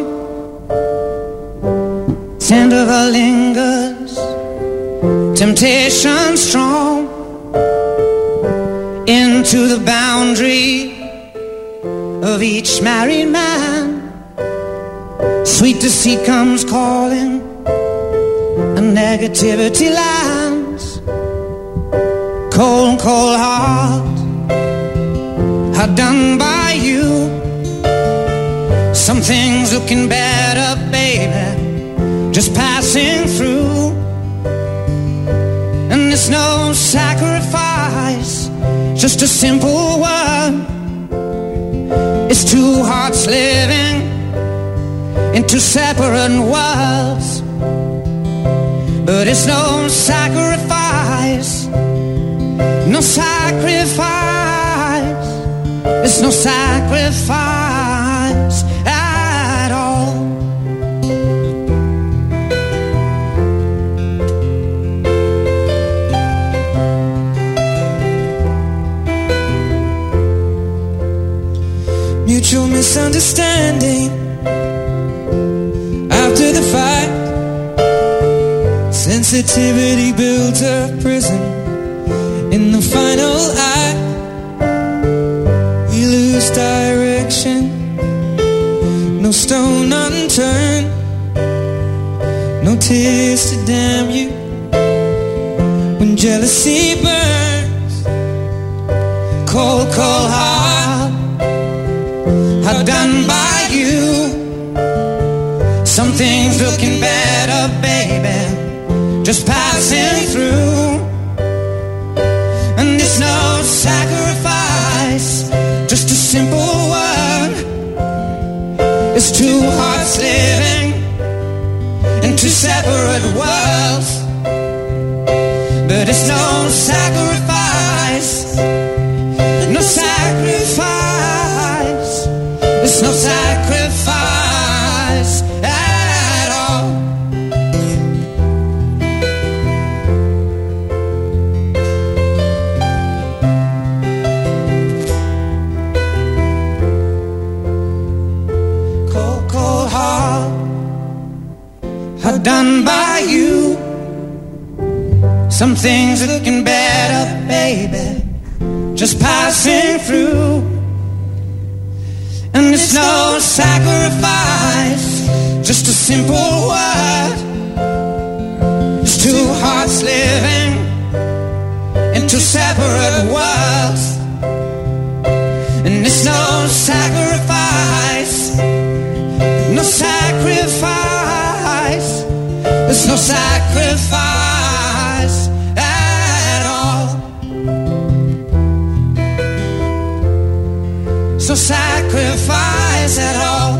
Tender lingers, temptation strong into the boundary of each married man. Sweet deceit comes calling, and negativity lands. Cold, cold heart are done by you. Some things looking better, baby, just passing through. And it's no sacrifice, just a simple one. It's two hearts living in two separate worlds. But it's no sacrifice, no sacrifice. It's no sacrifice Mutual misunderstanding after the fight. Sensitivity builds a prison in the final act we lose direction. No stone unturned, no tears to damn you. When jealousy burns, cold, cold heart, Things looking better, baby, just passing through. And it's no sacrifice just a simple one. It's two hearts living in two separate worlds. Some things looking better, baby, just passing through. And it's no sacrifice, just a simple word. It's two hearts living in two separate worlds. And it's no sacrifice, no sacrifice, there's no sacrifice at all.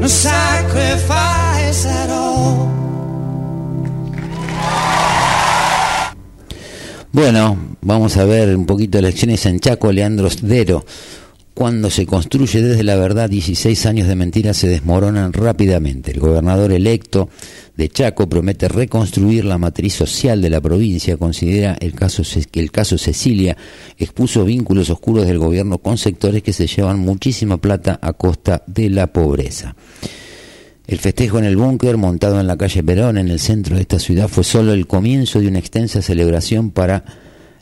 No sacrifice at. Bueno, vamos a ver un poquito de elecciones en Chaco, Leandro Sdero. Cuando se construye desde la verdad, 16 años de mentiras se desmoronan rápidamente. El gobernador electo de Chaco promete reconstruir la matriz social de la provincia. Considera el caso, que el caso Cecilia expuso vínculos oscuros del gobierno con sectores que se llevan muchísima plata a costa de la pobreza. El festejo en el búnker, montado en la calle Perón, en el centro de esta ciudad, fue solo el comienzo de una extensa celebración para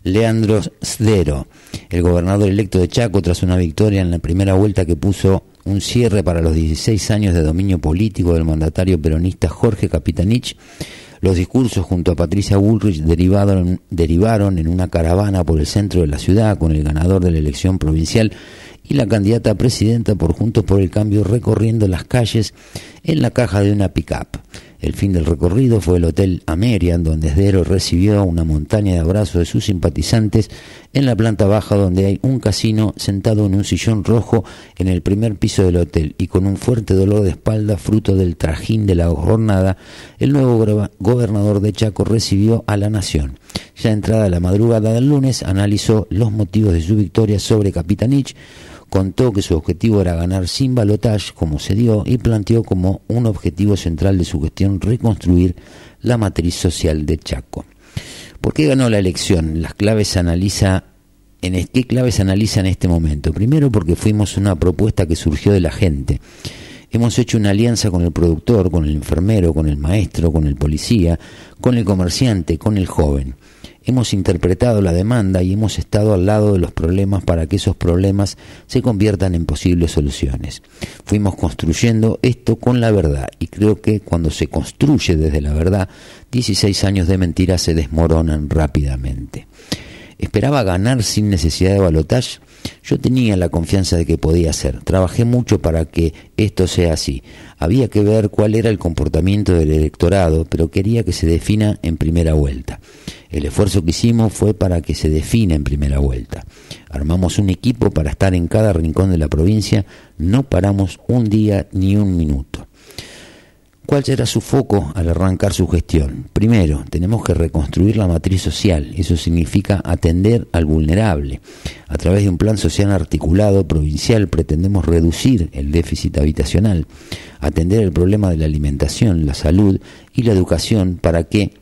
Leandro Sdero, el gobernador electo de Chaco, tras una victoria en la primera vuelta que puso un cierre para los 16 años de dominio político del mandatario peronista Jorge Capitanich. Los discursos junto a Patricia Bullrich derivaron, derivaron en una caravana por el centro de la ciudad con el ganador de la elección provincial y la candidata a presidenta por Juntos por el Cambio recorriendo las calles en la caja de una pick-up. El fin del recorrido fue el Hotel Amerian, donde Esdero recibió una montaña de abrazos de sus simpatizantes en la planta baja donde hay un casino sentado en un sillón rojo en el primer piso del hotel y con un fuerte dolor de espalda fruto del trajín de la jornada, el nuevo gobernador de Chaco recibió a la nación. Ya entrada la madrugada del lunes, analizó los motivos de su victoria sobre Capitanich, contó que su objetivo era ganar sin balotaje, como se dio, y planteó como un objetivo central de su gestión reconstruir la matriz social de Chaco. ¿Por qué ganó la elección? Las claves analiza en qué claves analiza en este momento. Primero porque fuimos una propuesta que surgió de la gente. Hemos hecho una alianza con el productor, con el enfermero, con el maestro, con el policía, con el comerciante, con el joven hemos interpretado la demanda y hemos estado al lado de los problemas para que esos problemas se conviertan en posibles soluciones. Fuimos construyendo esto con la verdad y creo que cuando se construye desde la verdad, 16 años de mentiras se desmoronan rápidamente. Esperaba ganar sin necesidad de balotaje. Yo tenía la confianza de que podía ser. Trabajé mucho para que esto sea así. Había que ver cuál era el comportamiento del electorado, pero quería que se defina en primera vuelta. El esfuerzo que hicimos fue para que se defina en primera vuelta. Armamos un equipo para estar en cada rincón de la provincia, no paramos un día ni un minuto. ¿Cuál será su foco al arrancar su gestión? Primero, tenemos que reconstruir la matriz social. Eso significa atender al vulnerable. A través de un plan social articulado provincial pretendemos reducir el déficit habitacional, atender el problema de la alimentación, la salud y la educación para que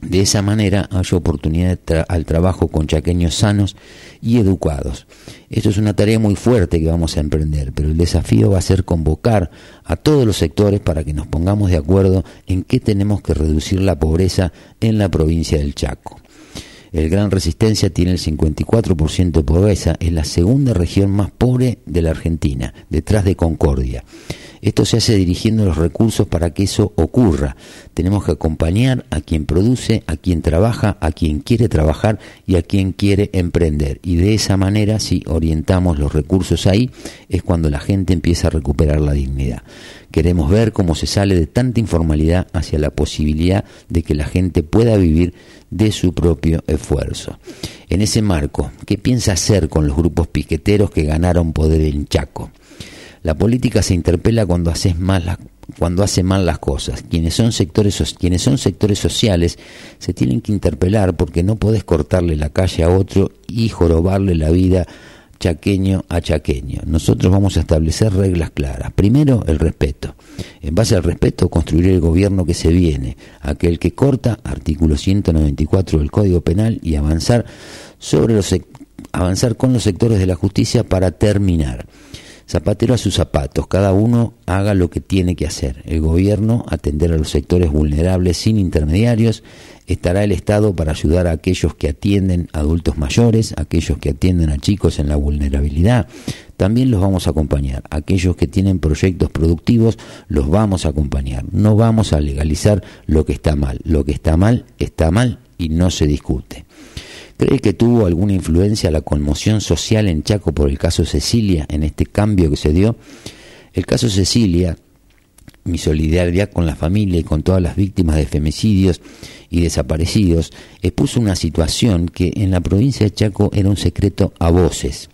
de esa manera hay oportunidad al trabajo con chaqueños sanos y educados. Esto es una tarea muy fuerte que vamos a emprender, pero el desafío va a ser convocar a todos los sectores para que nos pongamos de acuerdo en qué tenemos que reducir la pobreza en la provincia del Chaco. El Gran Resistencia tiene el 54% de pobreza, es la segunda región más pobre de la Argentina, detrás de Concordia. Esto se hace dirigiendo los recursos para que eso ocurra. Tenemos que acompañar a quien produce, a quien trabaja, a quien quiere trabajar y a quien quiere emprender. Y de esa manera, si orientamos los recursos ahí, es cuando la gente empieza a recuperar la dignidad. Queremos ver cómo se sale de tanta informalidad hacia la posibilidad de que la gente pueda vivir de su propio esfuerzo. En ese marco, ¿qué piensa hacer con los grupos piqueteros que ganaron poder en Chaco? La política se interpela cuando haces mal cuando hace mal las cosas. Quienes son sectores quienes son sectores sociales se tienen que interpelar porque no podés cortarle la calle a otro y jorobarle la vida chaqueño a chaqueño. Nosotros vamos a establecer reglas claras. Primero, el respeto. En base al respeto, construir el gobierno que se viene, aquel que corta, artículo 194 del Código Penal, y avanzar, sobre los, avanzar con los sectores de la justicia para terminar Zapatero a sus zapatos, cada uno haga lo que tiene que hacer. El gobierno atender a los sectores vulnerables sin intermediarios, estará el Estado para ayudar a aquellos que atienden adultos mayores, aquellos que atienden a chicos en la vulnerabilidad. También los vamos a acompañar. Aquellos que tienen proyectos productivos los vamos a acompañar. No vamos a legalizar lo que está mal. Lo que está mal está mal y no se discute. ¿Cree que tuvo alguna influencia la conmoción social en Chaco por el caso Cecilia, en este cambio que se dio? El caso Cecilia, mi solidaridad con la familia y con todas las víctimas de femicidios y desaparecidos, expuso una situación que en la provincia de Chaco era un secreto a voces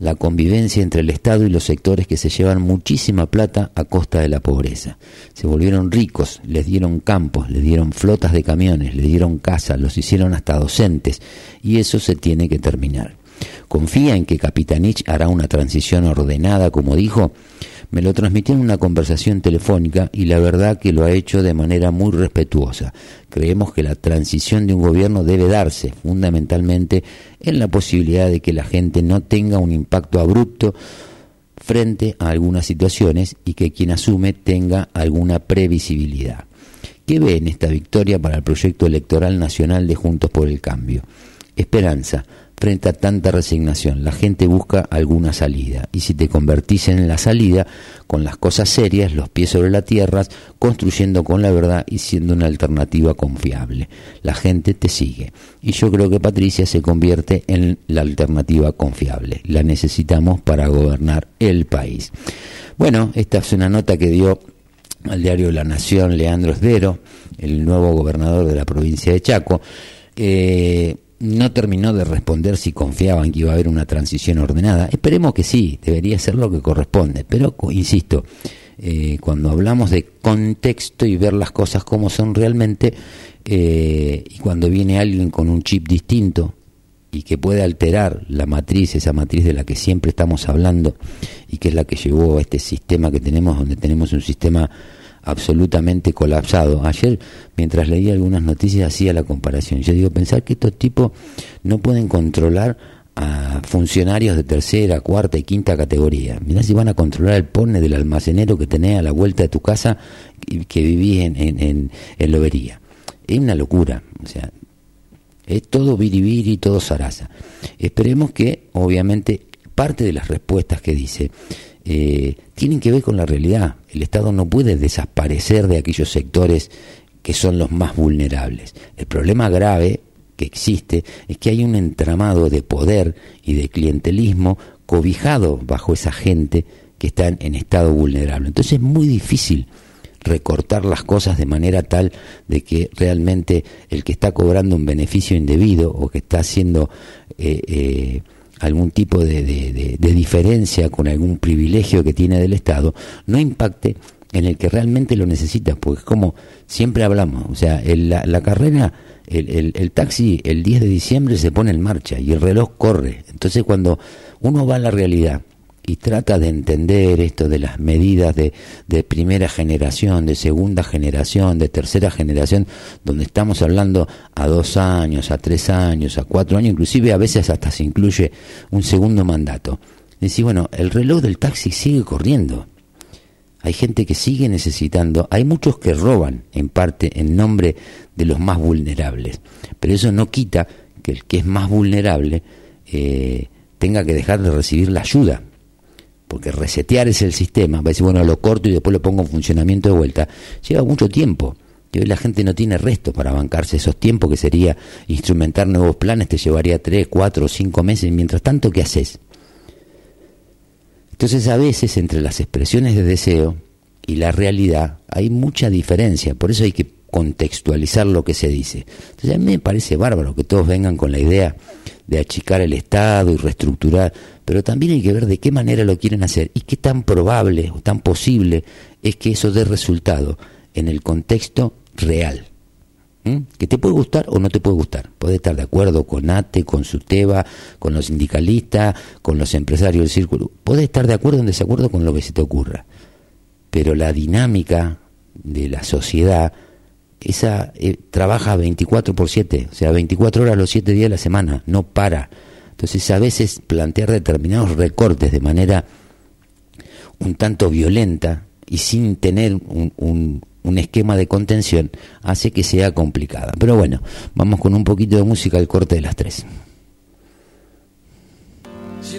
la convivencia entre el Estado y los sectores que se llevan muchísima plata a costa de la pobreza. Se volvieron ricos, les dieron campos, les dieron flotas de camiones, les dieron casas, los hicieron hasta docentes, y eso se tiene que terminar. ¿Confía en que Capitanich hará una transición ordenada, como dijo? Me lo transmitió en una conversación telefónica y la verdad que lo ha hecho de manera muy respetuosa. Creemos que la transición de un gobierno debe darse fundamentalmente en la posibilidad de que la gente no tenga un impacto abrupto frente a algunas situaciones y que quien asume tenga alguna previsibilidad. ¿Qué ve en esta victoria para el proyecto electoral nacional de Juntos por el Cambio? Esperanza, frente a tanta resignación. La gente busca alguna salida. Y si te convertís en la salida, con las cosas serias, los pies sobre la tierra, construyendo con la verdad y siendo una alternativa confiable. La gente te sigue. Y yo creo que Patricia se convierte en la alternativa confiable. La necesitamos para gobernar el país. Bueno, esta es una nota que dio al diario La Nación Leandro Esdero, el nuevo gobernador de la provincia de Chaco. Eh, no terminó de responder si confiaba en que iba a haber una transición ordenada. Esperemos que sí, debería ser lo que corresponde. Pero, insisto, eh, cuando hablamos de contexto y ver las cosas como son realmente, eh, y cuando viene alguien con un chip distinto y que puede alterar la matriz, esa matriz de la que siempre estamos hablando y que es la que llevó a este sistema que tenemos, donde tenemos un sistema absolutamente colapsado. Ayer, mientras leía algunas noticias, hacía la comparación. Yo digo, pensar que estos tipos no pueden controlar a funcionarios de tercera, cuarta y quinta categoría. Mirá si van a controlar el pone del almacenero que tenés a la vuelta de tu casa y que vivís en, en, en, lobería. Es una locura. O sea, es todo biribiri, todo zaraza. Esperemos que, obviamente, parte de las respuestas que dice eh, tienen que ver con la realidad. El Estado no puede desaparecer de aquellos sectores que son los más vulnerables. El problema grave que existe es que hay un entramado de poder y de clientelismo cobijado bajo esa gente que está en estado vulnerable. Entonces es muy difícil recortar las cosas de manera tal de que realmente el que está cobrando un beneficio indebido o que está haciendo eh, eh, algún tipo de, de, diferencia con algún privilegio que tiene del Estado, no impacte en el que realmente lo necesita, porque como siempre hablamos, o sea, la, la, carrera, el, el, el, taxi el 10 de diciembre se pone en marcha y el reloj corre. Entonces cuando uno va a la realidad y trata de entender esto de las medidas de, de, primera generación, de segunda generación, de tercera generación, donde estamos hablando a dos años, a tres años, a cuatro años, inclusive a veces hasta se incluye un segundo mandato. Decir, bueno, el reloj del taxi sigue corriendo. Hay gente que sigue necesitando, hay muchos que roban en parte en nombre de los más vulnerables, pero eso no quita que el que es más vulnerable eh, tenga que dejar de recibir la ayuda porque resetear es el sistema, va a decir, bueno, lo corto y después lo pongo en funcionamiento de vuelta, lleva mucho tiempo. Y hoy la gente no tiene resto para bancarse esos tiempos, que sería instrumentar nuevos planes, te llevaría tres, cuatro cinco meses. Mientras tanto, ¿qué haces? Entonces, a veces, entre las expresiones de deseo y la realidad, hay mucha diferencia. Por eso hay que contextualizar lo que se dice. Entonces, a mí me parece bárbaro que todos vengan con la idea de achicar el Estado y reestructurar pero también hay que ver de qué manera lo quieren hacer y qué tan probable o tan posible es que eso dé resultado en el contexto real. Que te puede gustar o no te puede gustar. Puede estar de acuerdo con ATE, con SUTEBA, con los sindicalistas, con los empresarios del círculo. Puede estar de acuerdo o en desacuerdo con lo que se te ocurra. Pero la dinámica de la sociedad, esa eh, trabaja 24 por 7, o sea, 24 horas los 7 días de la semana, no para entonces a veces plantear determinados recortes de manera un tanto violenta y sin tener un, un, esquema de contención hace que sea complicada. Pero bueno, vamos con un poquito de música al corte de las tres. She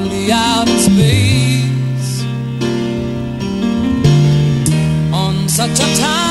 out in space on such a timeless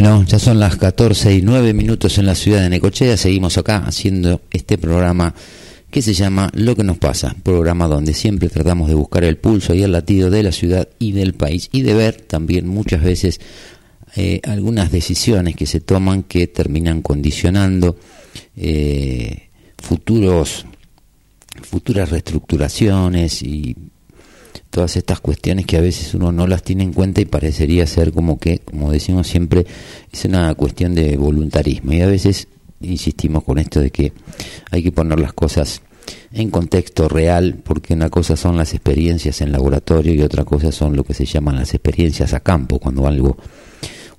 Bueno, ya son las 14 y 9 minutos en la ciudad de Necochea. Seguimos acá haciendo este programa que se llama Lo que nos pasa. Programa donde siempre tratamos de buscar el pulso y el latido de la ciudad y del país y de ver también muchas veces eh, algunas decisiones que se toman que terminan condicionando eh, futuros futuras reestructuraciones y todas estas cuestiones que a veces uno no las tiene en cuenta y parecería ser como que, como decimos siempre, es una cuestión de voluntarismo. Y a veces insistimos con esto de que hay que poner las cosas en contexto real, porque una cosa son las experiencias en laboratorio y otra cosa son lo que se llaman las experiencias a campo, cuando algo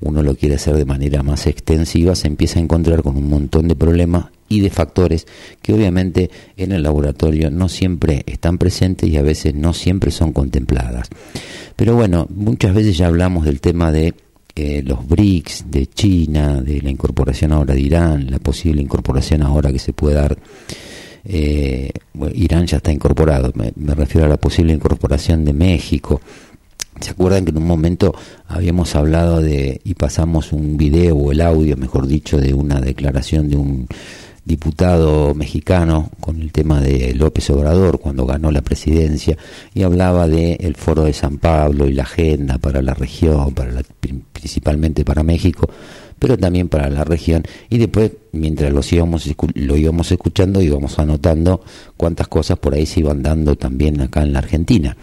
uno lo quiere hacer de manera más extensiva, se empieza a encontrar con un montón de problemas y de factores que obviamente en el laboratorio no siempre están presentes y a veces no siempre son contempladas. Pero bueno, muchas veces ya hablamos del tema de eh, los BRICS, de China, de la incorporación ahora de Irán, la posible incorporación ahora que se puede dar. Eh, Irán ya está incorporado, me, me refiero a la posible incorporación de México, ¿Se acuerdan que en un momento habíamos hablado de y pasamos un video o el audio, mejor dicho, de una declaración de un diputado mexicano con el tema de López Obrador cuando ganó la presidencia y hablaba de el foro de San Pablo y la agenda para la región, para la, principalmente para México, pero también para la región y después mientras los íbamos lo íbamos escuchando íbamos anotando cuántas cosas por ahí se iban dando también acá en la Argentina.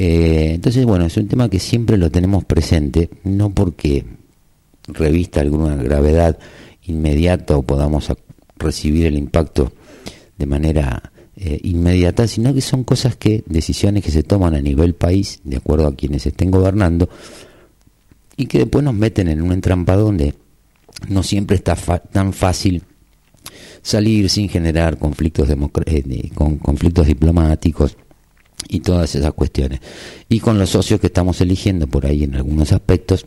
Eh, entonces, bueno, es un tema que siempre lo tenemos presente, no porque revista alguna gravedad inmediata o podamos recibir el impacto de manera eh, inmediata, sino que son cosas que, decisiones que se toman a nivel país, de acuerdo a quienes estén gobernando, y que después nos meten en un entrampada donde no siempre está tan fácil salir sin generar conflictos, eh, con conflictos diplomáticos y todas esas cuestiones. Y con los socios que estamos eligiendo por ahí en algunos aspectos,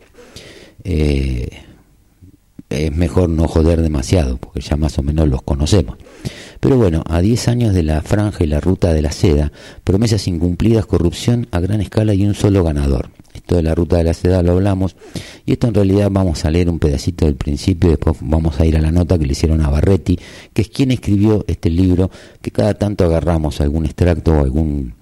eh, es mejor no joder demasiado, porque ya más o menos los conocemos. Pero bueno, a 10 años de la franja y la ruta de la seda, promesas incumplidas, corrupción a gran escala y un solo ganador. Esto de la ruta de la seda lo hablamos, y esto en realidad vamos a leer un pedacito del principio, después vamos a ir a la nota que le hicieron a Barretti, que es quien escribió este libro, que cada tanto agarramos algún extracto o algún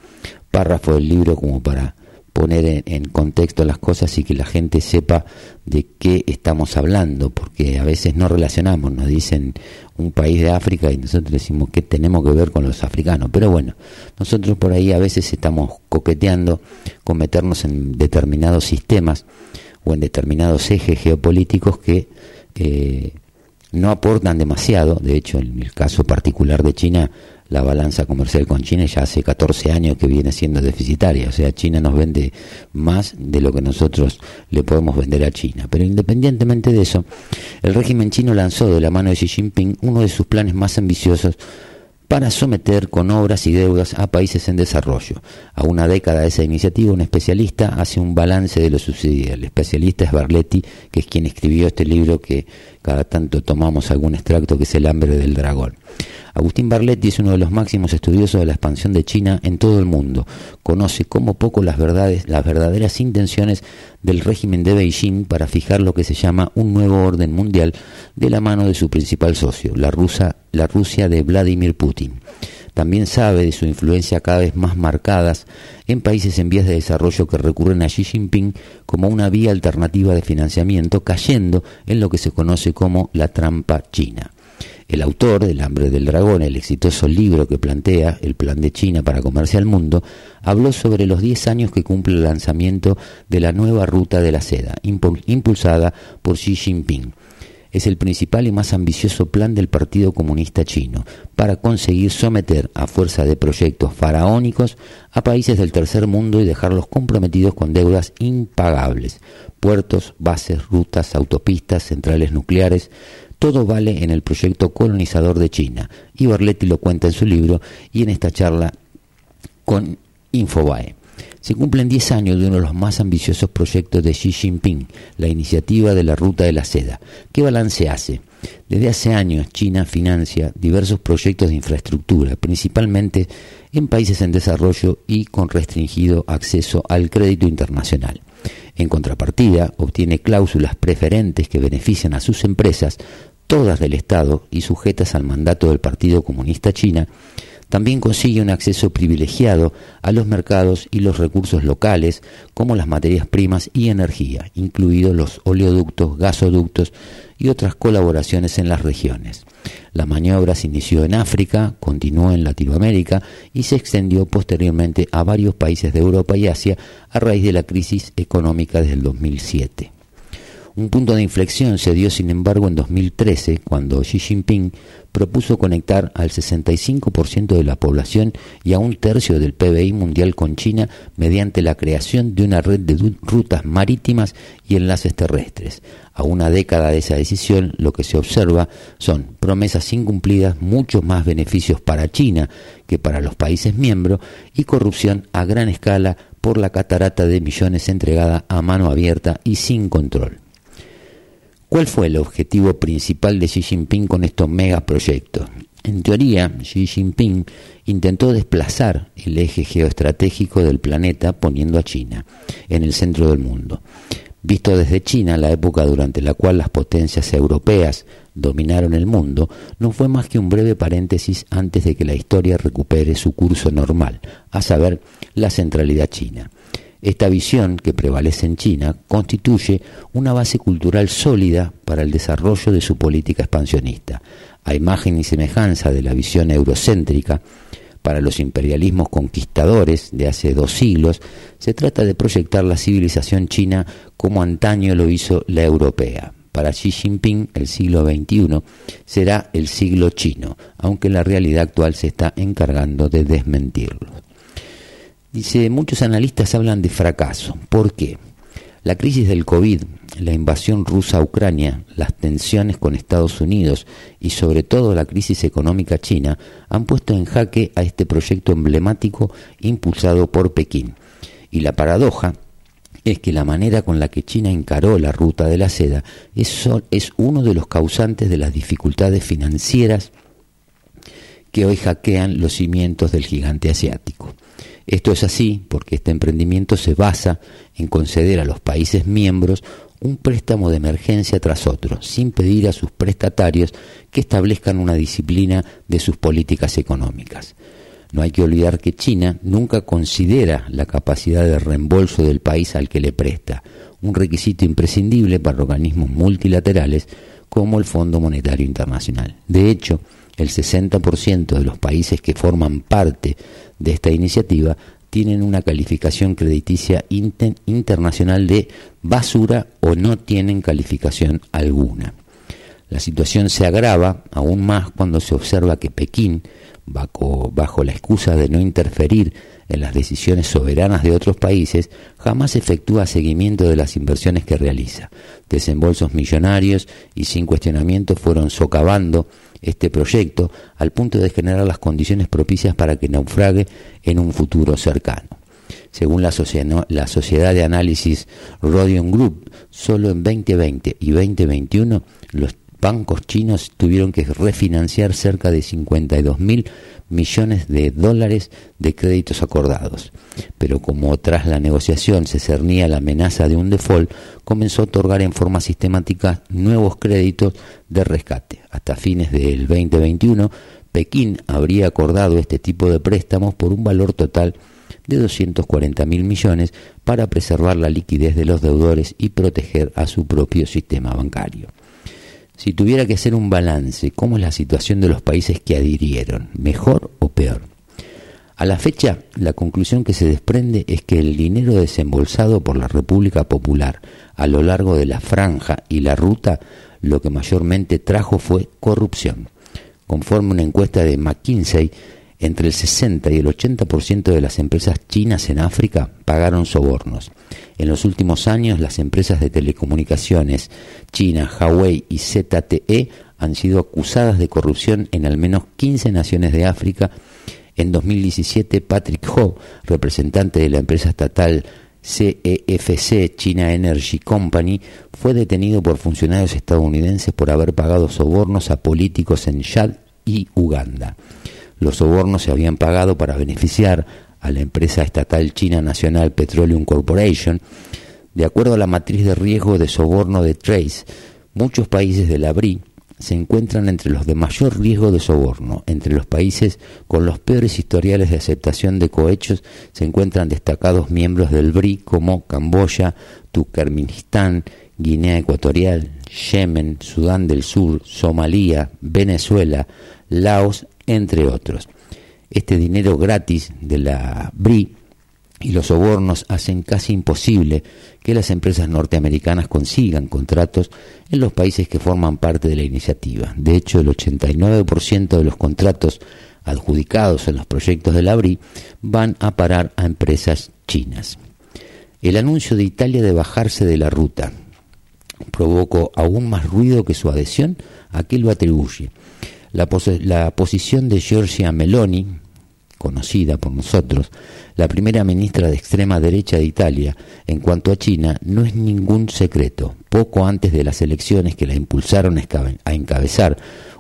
párrafo del libro como para poner en, contexto las cosas y que la gente sepa de qué estamos hablando, porque a veces no relacionamos, nos dicen un país de África y nosotros decimos que tenemos que ver con los africanos, pero bueno, nosotros por ahí a veces estamos coqueteando con meternos en determinados sistemas o en determinados ejes geopolíticos que eh, no aportan demasiado, de hecho en el caso particular de China la balanza comercial con China ya hace 14 años que viene siendo deficitaria. O sea, China nos vende más de lo que nosotros le podemos vender a China. Pero independientemente de eso, el régimen chino lanzó de la mano de Xi Jinping uno de sus planes más ambiciosos para someter con obras y deudas a países en desarrollo. A una década de esa iniciativa, un especialista hace un balance de lo sucedido. El especialista es Barletti, que es quien escribió este libro que cada tanto tomamos algún extracto, que es El hambre del dragón. Agustín Barletti es uno de los máximos estudiosos de la expansión de China en todo el mundo. Conoce como poco las verdades, las verdaderas intenciones del régimen de Beijing para fijar lo que se llama un nuevo orden mundial de la mano de su principal socio, la, la Rusia de Vladimir Putin. También sabe de su influencia cada vez más marcadas en países en vías de desarrollo que recurren a Xi Jinping como una vía alternativa de financiamiento, cayendo en lo que se conoce como la trampa china. El autor del Hambre del Dragón, el exitoso libro que plantea el plan de China para comerse al mundo, habló sobre los 10 años que cumple el lanzamiento de la nueva ruta de la seda, impulsada por Xi Jinping. Es el principal y más ambicioso plan del Partido Comunista Chino para conseguir someter a fuerza de proyectos faraónicos a países del tercer mundo y dejarlos comprometidos con deudas impagables, puertos, bases, rutas, autopistas, centrales nucleares, todo vale en el proyecto colonizador de China. Y Barletti lo cuenta en su libro y en esta charla con Infobae. Se cumplen 10 años de uno de los más ambiciosos proyectos de Xi Jinping, la iniciativa de la Ruta de la Seda. ¿Qué balance hace? Desde hace años China financia diversos proyectos de infraestructura, principalmente en países en desarrollo y con restringido acceso al crédito internacional. En contrapartida, obtiene cláusulas preferentes que benefician a sus empresas, todas del Estado y sujetas al mandato del Partido Comunista China, también consigue un acceso privilegiado a los mercados y los recursos locales, como las materias primas y energía, incluidos los oleoductos, gasoductos y otras colaboraciones en las regiones. La maniobra se inició en África, continuó en Latinoamérica y se extendió posteriormente a varios países de Europa y Asia a raíz de la crisis económica del 2007. Un punto de inflexión se dio, sin embargo, en 2013, cuando Xi Jinping propuso conectar al 65% de la población y a un tercio del PBI mundial con China mediante la creación de una red de rutas marítimas y enlaces terrestres. A una década de esa decisión, lo que se observa son promesas incumplidas, muchos más beneficios para China que para los países miembros y corrupción a gran escala por la catarata de millones entregada a mano abierta y sin control. ¿Cuál fue el objetivo principal de Xi Jinping con estos megaproyectos? En teoría, Xi Jinping intentó desplazar el eje geoestratégico del planeta poniendo a China en el centro del mundo. Visto desde China, la época durante la cual las potencias europeas dominaron el mundo no fue más que un breve paréntesis antes de que la historia recupere su curso normal, a saber, la centralidad china. Esta visión que prevalece en China constituye una base cultural sólida para el desarrollo de su política expansionista, a imagen y semejanza de la visión eurocéntrica para los imperialismos conquistadores de hace dos siglos, se trata de proyectar la civilización china como antaño lo hizo la europea. Para Xi Jinping, el siglo XXI será el siglo chino, aunque la realidad actual se está encargando de desmentirlo. Dice, muchos analistas hablan de fracaso. ¿Por qué? La crisis del COVID, la invasión rusa a Ucrania, las tensiones con Estados Unidos y sobre todo la crisis económica china han puesto en jaque a este proyecto emblemático impulsado por Pekín. Y la paradoja es que la manera con la que China encaró la ruta de la seda es, uno de los causantes de las dificultades financieras que hoy hackean los cimientos del gigante asiático. Esto es así porque este emprendimiento se basa en conceder a los países miembros un préstamo de emergencia tras otro, sin pedir a sus prestatarios que establezcan una disciplina de sus políticas económicas. No hay que olvidar que China nunca considera la capacidad de reembolso del país al que le presta, un requisito imprescindible para organismos multilaterales como el Fondo Monetario Internacional. De hecho, el 60% de los países que forman parte de esta iniciativa tienen una calificación crediticia internacional de basura o no tienen calificación alguna. La situación se agrava aún más cuando se observa que Pekín, bajo, bajo, la excusa de no interferir en las decisiones soberanas de otros países, jamás efectúa seguimiento de las inversiones que realiza. Desembolsos millonarios y sin cuestionamiento fueron socavando este proyecto al punto de generar las condiciones propicias para que naufrague en un futuro cercano. Según la, la sociedad de análisis Rodion Group, solo en 2020 y 2021 los bancos chinos tuvieron que refinanciar cerca de 52 mil millones de dólares de créditos acordados. Pero como tras la negociación se cernía la amenaza de un default, comenzó a otorgar en forma sistemática nuevos créditos de rescate. Hasta fines del 2021, Pekín habría acordado este tipo de préstamos por un valor total de 240 mil millones para preservar la liquidez de los deudores y proteger a su propio sistema bancario. Si tuviera que hacer un balance, ¿cómo es la situación de los países que adhirieron? ¿Mejor o peor? A la fecha, la conclusión que se desprende es que el dinero desembolsado por la República Popular a lo largo de la franja y la ruta lo que mayormente trajo fue corrupción. Conforme una encuesta de McKinsey, entre el 60 y el 80% de las empresas chinas en África pagaron sobornos. En los últimos años, las empresas de telecomunicaciones China, Huawei y ZTE han sido acusadas de corrupción en al menos 15 naciones de África. En 2017, Patrick Ho, representante de la empresa estatal CEFC, China Energy Company, fue detenido por funcionarios estadounidenses por haber pagado sobornos a políticos en Chad y Uganda. Los sobornos se habían pagado para beneficiar a la empresa estatal China National Petroleum Corporation. De acuerdo a la matriz de riesgo de soborno de Trace, muchos países de la BRI se encuentran entre los de mayor riesgo de soborno. Entre los países con los peores historiales de aceptación de cohechos se encuentran destacados miembros del BRI como Camboya, Turkmenistán, Guinea Ecuatorial, Yemen, Sudán del Sur, Somalia, Venezuela, Laos, entre otros. Este dinero gratis de la BRI y los sobornos hacen casi imposible que las empresas norteamericanas consigan contratos en los países que forman parte de la iniciativa. De hecho, el 89% de los contratos adjudicados en los proyectos de la BRI van a parar a empresas chinas. El anuncio de Italia de bajarse de la ruta provocó aún más ruido que su adhesión, a qué lo atribuye. La, la posición de Giorgia Meloni, conocida por nosotros, la primera ministra de extrema derecha de Italia, en cuanto a China, no es ningún secreto. Poco antes de las elecciones que la impulsaron a encabezar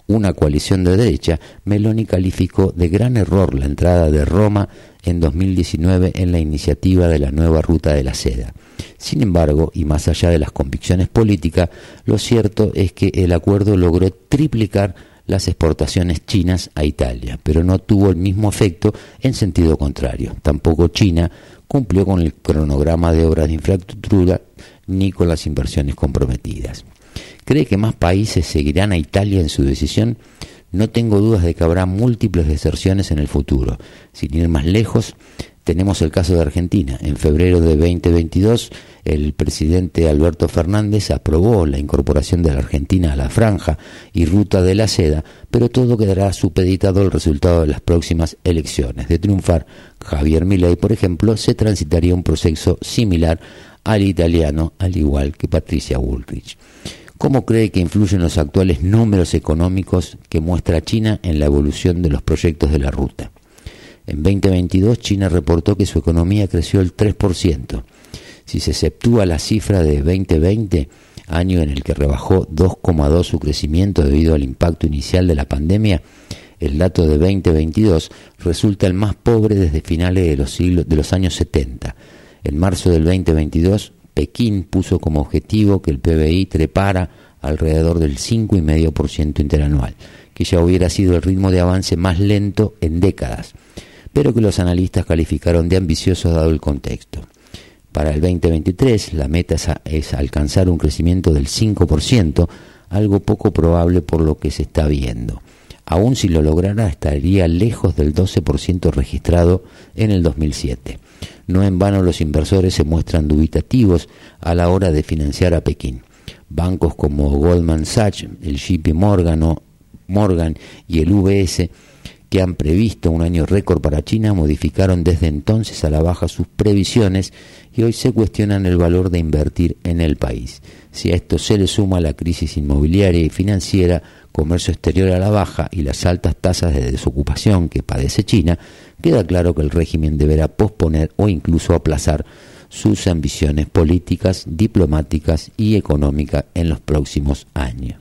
una coalición de derecha, Meloni calificó de gran error la entrada de Roma en 2019 en la iniciativa de la nueva ruta de la seda. Sin embargo, y más allá de las convicciones políticas, lo cierto es que el acuerdo logró triplicar las exportaciones chinas a Italia, pero no tuvo el mismo efecto en sentido contrario. Tampoco China cumplió con el cronograma de obras de infraestructura ni con las inversiones comprometidas. ¿Cree que más países seguirán a Italia en su decisión? No tengo dudas de que habrá múltiples deserciones en el futuro. Sin ir más lejos, tenemos el caso de Argentina. En febrero de 2022, el presidente Alberto Fernández aprobó la incorporación de la Argentina a la franja y ruta de la seda, pero todo quedará supeditado al resultado de las próximas elecciones. De triunfar Javier Milei, por ejemplo, se transitaría un proceso similar al italiano, al igual que Patricia Bullrich. ¿Cómo cree que influyen los actuales números económicos que muestra China en la evolución de los proyectos de la ruta? En 2022 China reportó que su economía creció el 3%. Si se exceptúa la cifra de 2020, año en el que rebajó 2,2 su crecimiento debido al impacto inicial de la pandemia, el dato de 2022 resulta el más pobre desde finales de los, siglos, de los años 70. En marzo del 2022, Pekín puso como objetivo que el PBI trepara alrededor del 5,5% interanual, que ya hubiera sido el ritmo de avance más lento en décadas, pero que los analistas calificaron de ambicioso dado el contexto. Para el 2023 la meta es, alcanzar un crecimiento del 5%, algo poco probable por lo que se está viendo. Aún si lo lograra estaría lejos del 12% registrado en el 2007. No en vano los inversores se muestran dubitativos a la hora de financiar a Pekín. Bancos como Goldman Sachs, el JP Morgan, Morgan y el UBS que han previsto un año récord para China modificaron desde entonces a la baja sus previsiones y hoy se cuestionan el valor de invertir en el país. Si a esto se le suma la crisis inmobiliaria y financiera, comercio exterior a la baja y las altas tasas de desocupación que padece China, queda claro que el régimen deberá posponer o incluso aplazar sus ambiciones políticas, diplomáticas y económicas en los próximos años.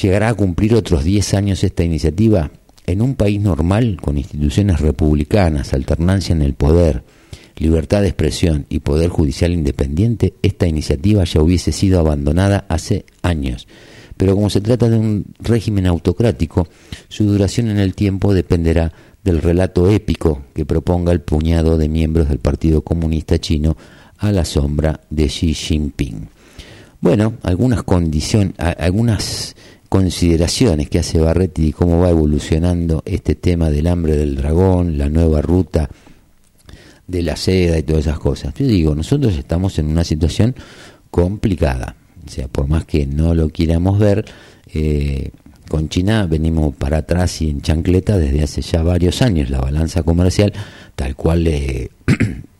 ¿Llegará a cumplir otros 10 años esta iniciativa? En un país normal, con instituciones republicanas, alternancia en el poder, libertad de expresión y poder judicial independiente, esta iniciativa ya hubiese sido abandonada hace años. Pero como se trata de un régimen autocrático, su duración en el tiempo dependerá del relato épico que proponga el puñado de miembros del Partido Comunista Chino a la sombra de Xi Jinping. Bueno, algunas condiciones, algunas consideraciones que hace Barretti y cómo va evolucionando este tema del hambre del dragón, la nueva ruta de la seda y todas esas cosas. Yo digo, nosotros estamos en una situación complicada. O sea, por más que no lo quieramos ver, eh, con China venimos para atrás y en chancleta desde hace ya varios años. La balanza comercial, tal cual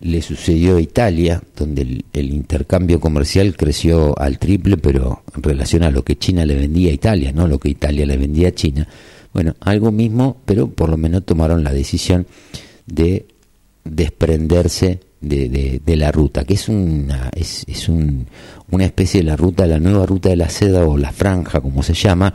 le sucedió a Italia, donde el, intercambio comercial creció al triple, pero en relación a lo que China le vendía a Italia, no lo que Italia le vendía a China. Bueno, algo mismo, pero por lo menos tomaron la decisión de desprenderse de, de- la ruta, que es una, es, es un- una especie de la ruta, la nueva ruta de la seda o la franja, como se llama,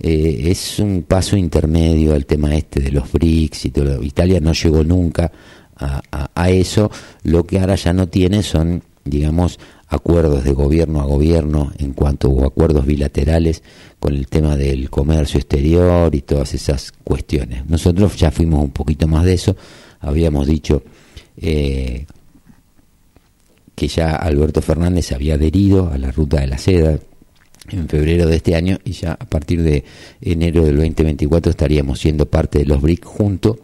eh, es un paso intermedio al tema este de los BRICS y todo. Italia no llegó nunca a, a- a eso, lo que ahora ya no tiene son, digamos, acuerdos de gobierno a gobierno en cuanto o acuerdos bilaterales con el tema del comercio exterior y todas esas cuestiones. Nosotros ya fuimos un poquito más de eso, habíamos dicho eh, que ya Alberto Fernández había adherido a la ruta de la seda en febrero de este año y ya a partir de enero del 2024 estaríamos siendo parte de los BRIC junto,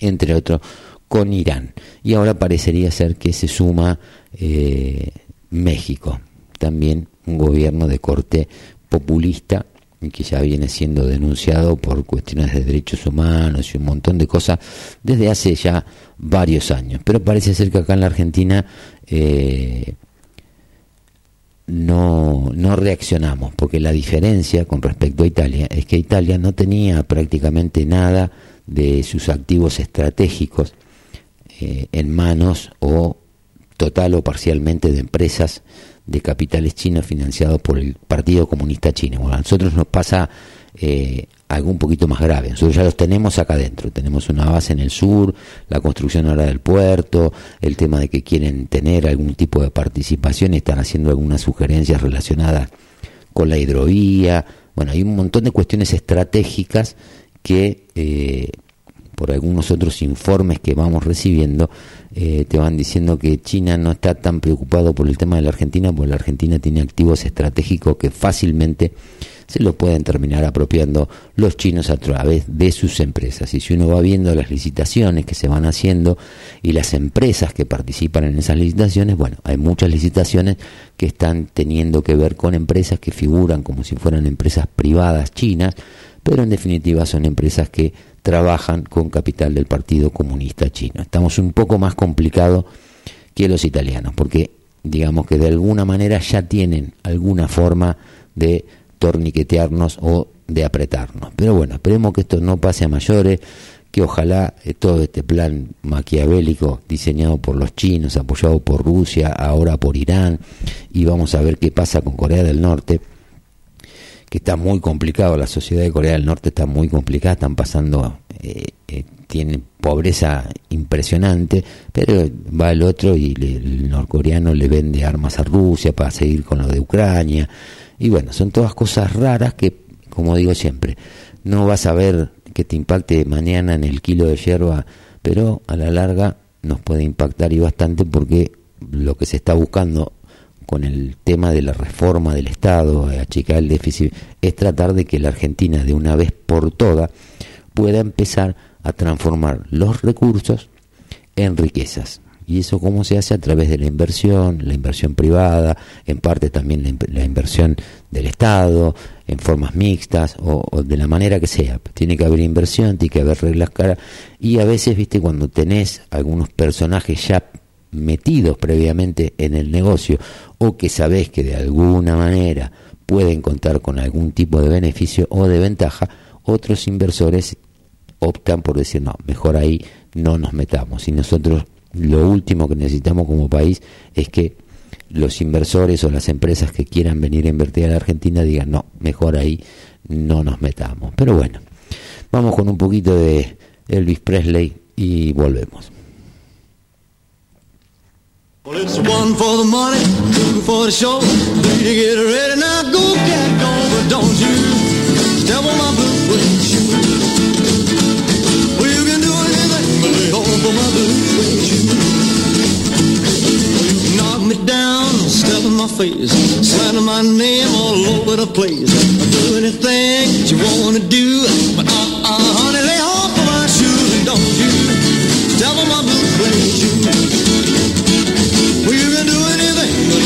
entre otros, con Irán. Y ahora parecería ser que se suma eh, México, también un gobierno de corte populista que ya viene siendo denunciado por cuestiones de derechos humanos y un montón de cosas desde hace ya varios años. Pero parece ser que acá en la Argentina eh, no, no reaccionamos, porque la diferencia con respecto a Italia es que Italia no tenía prácticamente nada de sus activos estratégicos eh, en manos o total o parcialmente de empresas de capitales chinos financiados por el Partido Comunista Chino. Bueno, a nosotros nos pasa eh, algo un poquito más grave. Nosotros ya los tenemos acá adentro. Tenemos una base en el sur, la construcción ahora del puerto, el tema de que quieren tener algún tipo de participación están haciendo algunas sugerencias relacionadas con la hidrovía. Bueno, hay un montón de cuestiones estratégicas que eh, por algunos otros informes que vamos recibiendo, eh, te van diciendo que China no está tan preocupado por el tema de la Argentina, porque la Argentina tiene activos estratégicos que fácilmente se los pueden terminar apropiando los chinos a través de sus empresas. Y si uno va viendo las licitaciones que se van haciendo y las empresas que participan en esas licitaciones, bueno, hay muchas licitaciones que están teniendo que ver con empresas que figuran como si fueran empresas privadas chinas, pero en definitiva son empresas que trabajan con capital del Partido Comunista Chino. Estamos un poco más complicados que los italianos, porque digamos que de alguna manera ya tienen alguna forma de torniquetearnos o de apretarnos. Pero bueno, esperemos que esto no pase a mayores, que ojalá eh, todo este plan maquiavélico diseñado por los chinos, apoyado por Rusia, ahora por Irán, y vamos a ver qué pasa con Corea del Norte, está muy complicado, la sociedad de Corea del Norte está muy complicada, están pasando, eh, eh, tienen pobreza impresionante, pero va el otro y le- el norcoreano le vende armas a Rusia para seguir con lo de Ucrania, y bueno, son todas cosas raras que, como digo siempre, no vas a ver que te impacte mañana en el kilo de hierba, pero a la larga nos puede impactar y bastante porque lo que se está buscando con el tema de la reforma del Estado, eh, achicar el déficit, es tratar de que la Argentina de una vez por todas pueda empezar a transformar los recursos en riquezas. ¿Y eso cómo se hace? A través de la inversión, la inversión privada, en parte también la, inversión del Estado, en formas mixtas o, o de la manera que sea. Tiene que haber inversión, tiene que haber reglas caras. Y a veces, viste, cuando tenés algunos personajes ya metidos previamente en el negocio o que sabés que de alguna manera pueden contar con algún tipo de beneficio o de ventaja, otros inversores optan por decir, no, mejor ahí no nos metamos. Y nosotros lo último que necesitamos como país es que los inversores o las empresas que quieran venir a invertir a la Argentina digan, no, mejor ahí no nos metamos. Pero bueno, vamos con un poquito de Elvis Presley y volvemos. Well, it's one for the money, two for the show. Three to get ready now, go cat go, but don't you step on my blue suede shoe. Well, you can do anything but lay hold for my blue suede shoe. Well, you can knock me down, step in my face, slander my name all over the place. Do anything that you wanna do, but uh, uh, honey, lay off of my shoes and don't you step on my blue suede shoe.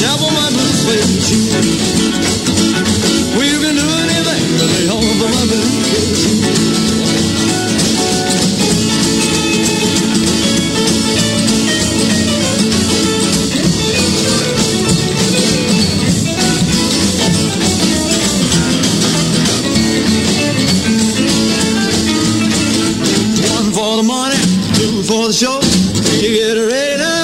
devil my might be Well, you. Can do anything really all the loving kiss. One for the money, two for the show. You get ready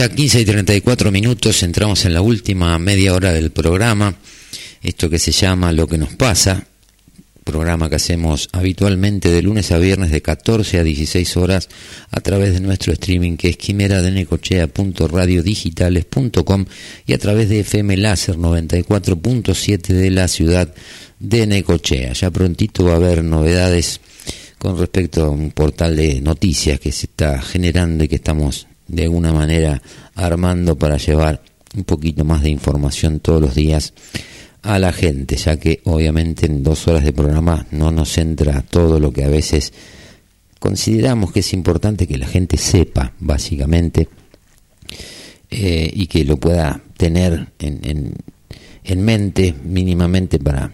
ya 15 y 34 minutos, entramos en la última media hora del programa, esto que se llama Lo que nos pasa, programa que hacemos habitualmente de lunes a viernes de 14 a 16 horas a través de nuestro streaming que es quimeradenecochea.radiodigitales.com y a través de FM Láser 94.7 de la ciudad de Necochea. Ya prontito va a haber novedades con respecto a un portal de noticias que se está generando y que estamos de alguna manera armando para llevar un poquito más de información todos los días a la gente, ya que obviamente en dos horas de programa no nos entra todo lo que a veces consideramos que es importante que la gente sepa, básicamente, eh, y que lo pueda tener en, en, en mente mínimamente para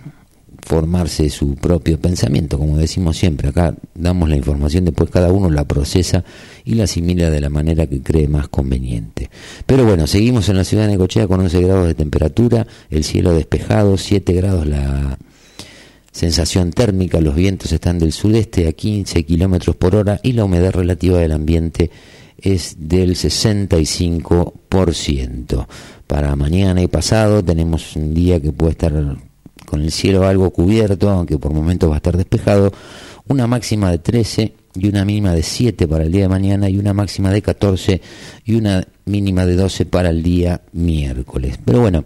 formarse su propio pensamiento, como decimos siempre, acá damos la información, después cada uno la procesa y la asimila de la manera que cree más conveniente. Pero bueno, seguimos en la ciudad de Necochea con 11 grados de temperatura, el cielo despejado, 7 grados la sensación térmica, los vientos están del sudeste a 15 kilómetros por hora y la humedad relativa del ambiente es del 65%. Para mañana y pasado tenemos un día que puede estar con el cielo algo cubierto, aunque por momentos va a estar despejado, una máxima de 13 y una mínima de 7 para el día de mañana y una máxima de 14 y una mínima de 12 para el día miércoles. Pero bueno,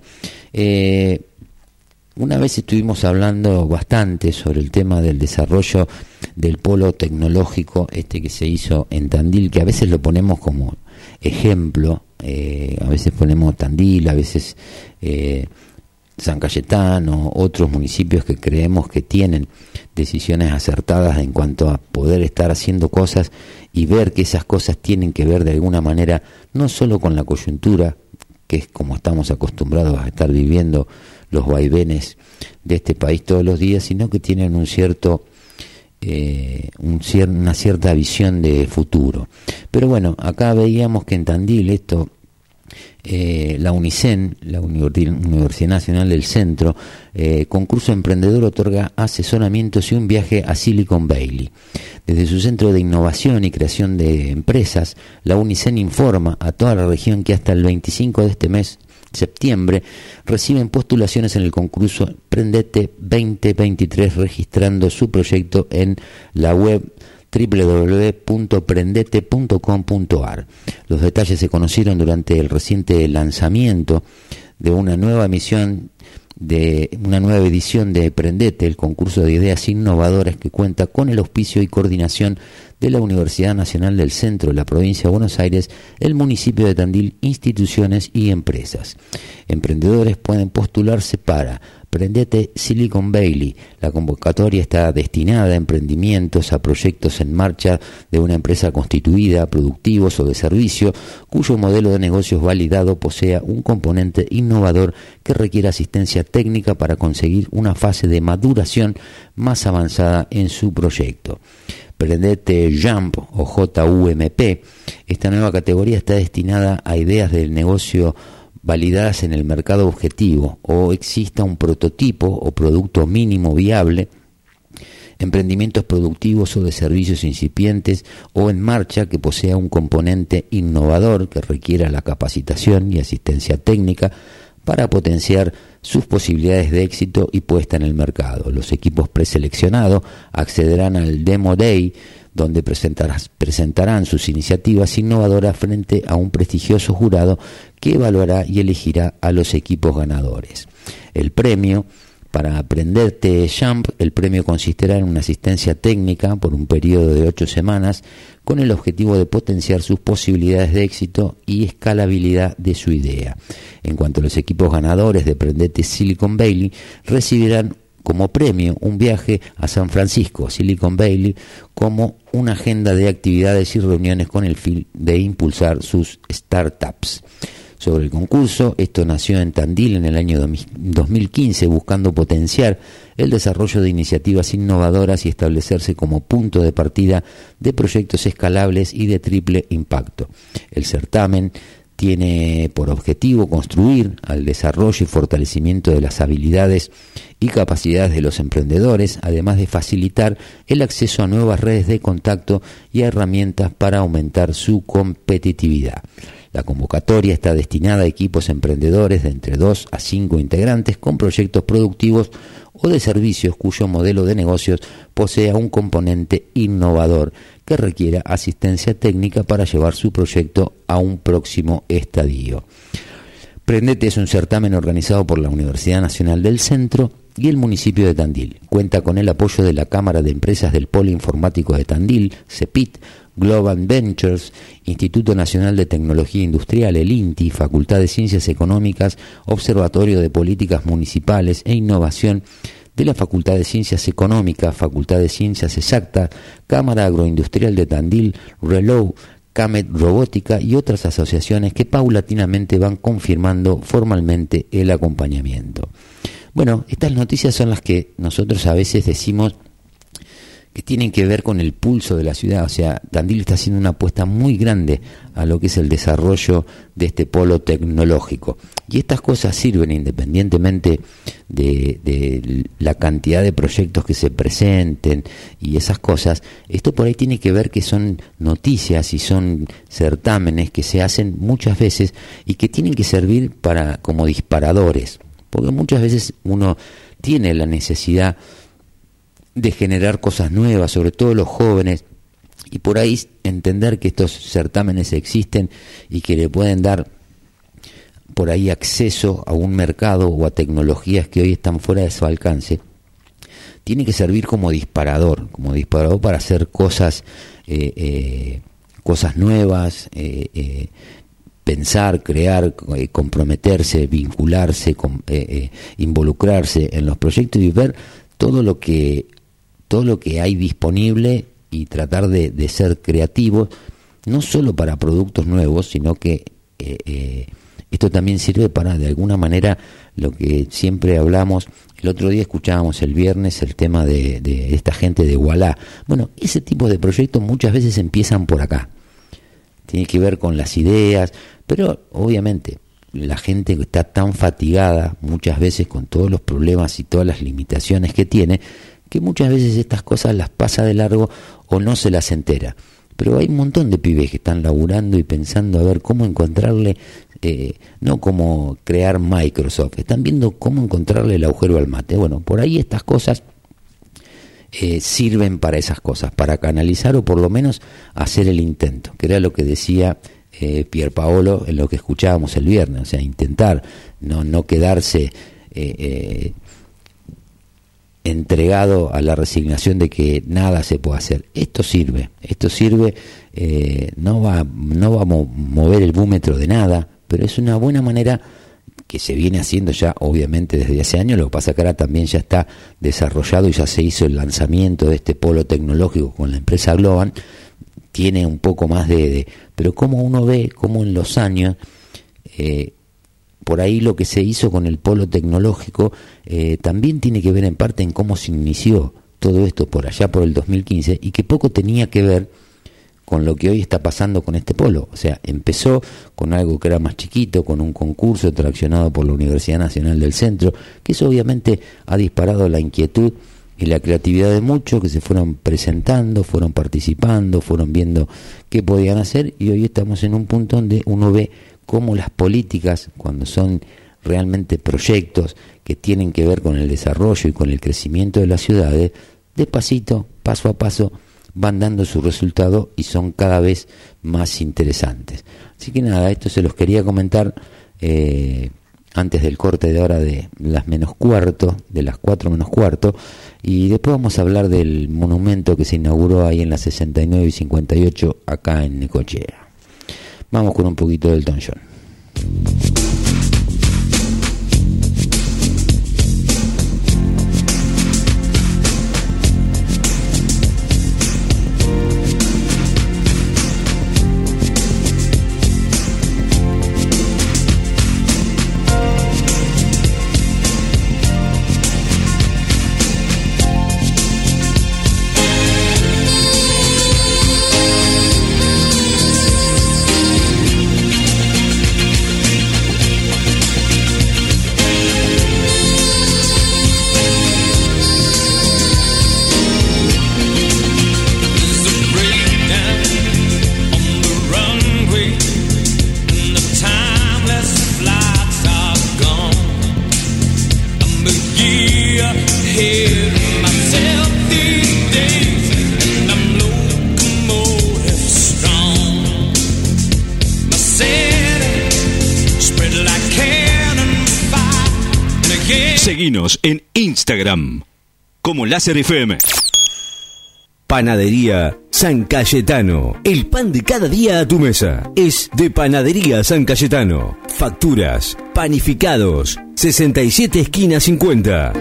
eh, una vez estuvimos hablando bastante sobre el tema del desarrollo del polo tecnológico este que se hizo en Tandil, que a veces lo ponemos como ejemplo, eh, a veces ponemos Tandil, a veces eh, San Cayetano, otros municipios que creemos que tienen decisiones acertadas en cuanto a poder estar haciendo cosas y ver que esas cosas tienen que ver de alguna manera no solo con la coyuntura, que es como estamos acostumbrados a estar viviendo los vaivenes de este país todos los días, sino que tienen un cierto eh, un una cierta visión de futuro. Pero bueno, acá veíamos que en Tandil esto eh, la UNICEN, la Universidad Nacional del Centro, eh, concurso emprendedor otorga asesoramientos y un viaje a Silicon Valley. Desde su centro de innovación y creación de empresas, la UNICEN informa a toda la región que hasta el 25 de este mes septiembre reciben postulaciones en el concurso Prendete 2023 registrando su proyecto en la web www.prendete.com.ar. Los detalles se conocieron durante el reciente lanzamiento de una nueva emisión de una nueva edición de Prendete, el concurso de ideas innovadoras que cuenta con el auspicio y coordinación de la Universidad Nacional del Centro de la provincia de Buenos Aires, el municipio de Tandil, instituciones y empresas. Emprendedores pueden postularse para Prendete Silicon Valley. La convocatoria está destinada a emprendimientos, a proyectos en marcha de una empresa constituida, productivos o de servicio, cuyo modelo de negocios validado posea un componente innovador que requiere asistencia técnica para conseguir una fase de maduración más avanzada en su proyecto. Prendete Jump o JUMP. Esta nueva categoría está destinada a ideas del negocio validadas en el mercado objetivo o exista un prototipo o producto mínimo viable, emprendimientos productivos o de servicios incipientes o en marcha que posea un componente innovador que requiera la capacitación y asistencia técnica para potenciar sus posibilidades de éxito y puesta en el mercado. Los equipos preseleccionados accederán al Demo Day donde presentarán sus iniciativas innovadoras frente a un prestigioso jurado que evaluará y elegirá a los equipos ganadores. El premio para aprenderte Jump, el premio consistirá en una asistencia técnica por un periodo de ocho semanas con el objetivo de potenciar sus posibilidades de éxito y escalabilidad de su idea. En cuanto a los equipos ganadores de Prendete Silicon Valley, recibirán como premio un viaje a San Francisco, Silicon Valley, como una agenda de actividades y reuniones con el fin de impulsar sus startups. Sobre el concurso, esto nació en Tandil en el año 2015 buscando potenciar el desarrollo de iniciativas innovadoras y establecerse como punto de partida de proyectos escalables y de triple impacto. El certamen tiene por objetivo construir al desarrollo y fortalecimiento de las habilidades y capacidades de los emprendedores, además de facilitar el acceso a nuevas redes de contacto y a herramientas para aumentar su competitividad. La convocatoria está destinada a equipos emprendedores de entre 2 a 5 integrantes con proyectos productivos o de servicios cuyo modelo de negocios posea un componente innovador que requiera asistencia técnica para llevar su proyecto a un próximo estadio. Prendete es un certamen organizado por la Universidad Nacional del Centro y el municipio de Tandil. Cuenta con el apoyo de la Cámara de Empresas del Polo Informático de Tandil, CEPIT, Global Ventures, Instituto Nacional de Tecnología Industrial, el INTI, Facultad de Ciencias Económicas, Observatorio de Políticas Municipales e Innovación de la Facultad de Ciencias Económicas, Facultad de Ciencias Exactas, Cámara Agroindustrial de Tandil, Relow, CAMET Robótica y otras asociaciones que paulatinamente van confirmando formalmente el acompañamiento. Bueno, estas noticias son las que nosotros a veces decimos que tienen que ver con el pulso de la ciudad. O sea, Tandil está haciendo una apuesta muy grande a lo que es el desarrollo de este polo tecnológico. Y estas cosas sirven independientemente de, la cantidad de proyectos que se presenten y esas cosas. Esto por ahí tiene que ver que son noticias y son certámenes que se hacen muchas veces y que tienen que servir para como disparadores. Porque muchas veces uno tiene la necesidad de generar cosas nuevas, sobre todo los jóvenes, y por ahí entender que estos certámenes existen y que le pueden dar por ahí acceso a un mercado o a tecnologías que hoy están fuera de su alcance, tiene que servir como disparador, como disparador para hacer cosas, eh, eh, cosas nuevas, eh, pensar, crear, comprometerse, vincularse, involucrarse en los proyectos y ver todo lo que todo lo que hay disponible y tratar de, ser creativos, no solo para productos nuevos, sino que eh, eh, esto también sirve para, de alguna manera, lo que siempre hablamos, el otro día escuchábamos el viernes el tema de, de esta gente de Wallah. Bueno, ese tipo de proyectos muchas veces empiezan por acá. Tiene que ver con las ideas, pero obviamente la gente está tan fatigada muchas veces con todos los problemas y todas las limitaciones que tiene, que muchas veces estas cosas las pasa de largo o no se las entera. Pero hay un montón de pibes que están laburando y pensando a ver cómo encontrarle, eh, no cómo crear Microsoft, están viendo cómo encontrarle el agujero al mate. Bueno, por ahí estas cosas eh, sirven para esas cosas, para canalizar o por lo menos hacer el intento, que era lo que decía eh, Pier Paolo en lo que escuchábamos el viernes, o sea, intentar no, no quedarse eh, entregado a la resignación de que nada se puede hacer. Esto sirve, esto sirve, eh, no, va, no va a mover el búmetro de nada, pero es una buena manera que se viene haciendo ya obviamente desde hace años, lo que pasa que ahora también ya está desarrollado y ya se hizo el lanzamiento de este polo tecnológico con la empresa Globan, tiene un poco más de... pero como uno ve, como en los años, eh, por ahí lo que se hizo con el polo tecnológico eh, también tiene que ver en parte en cómo se inició todo esto por allá por el 2015 y que poco tenía que ver con lo que hoy está pasando con este polo. O sea, empezó con algo que era más chiquito, con un concurso traccionado por la Universidad Nacional del Centro, que eso obviamente ha disparado la inquietud y la creatividad de muchos que se fueron presentando, fueron participando, fueron viendo qué podían hacer y hoy estamos en un punto donde uno ve cómo las políticas, cuando son realmente proyectos que tienen que ver con el desarrollo y con el crecimiento de las ciudades, despacito, paso a paso, van dando su resultado y son cada vez más interesantes. Así que nada, esto se los quería comentar eh, antes del corte de hora de las menos cuarto, de las cuatro menos cuarto, y después vamos a hablar del monumento que se inauguró ahí en las 69 y 58 acá en Necochea. Vamos con un poquito del Elton. En Instagram como Láser FM. Panadería San Cayetano. El pan de cada día a tu mesa. Es de Panadería San Cayetano. Facturas, panificados. 67 esquina 50.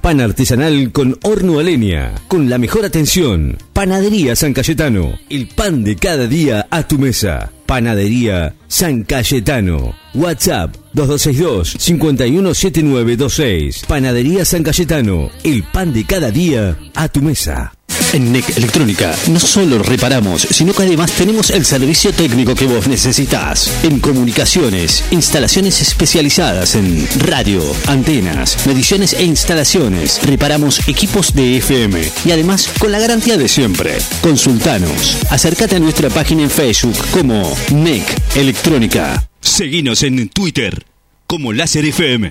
Pan artesanal con horno a leña. Con la mejor atención. Panadería San Cayetano. El pan de cada día a tu mesa. Panadería San Cayetano. WhatsApp 2262-517926. Panadería San Cayetano. El pan de cada día a tu mesa. En NEC Electrónica no solo reparamos, sino que además tenemos el servicio técnico que vos necesitas. En comunicaciones, instalaciones especializadas en radio, antenas, mediciones e instalaciones. Reparamos equipos de FM y además con la garantía de siempre. Consultanos. Acércate a nuestra página en Facebook como NEC Electrónica. Seguinos en Twitter como Láser FM.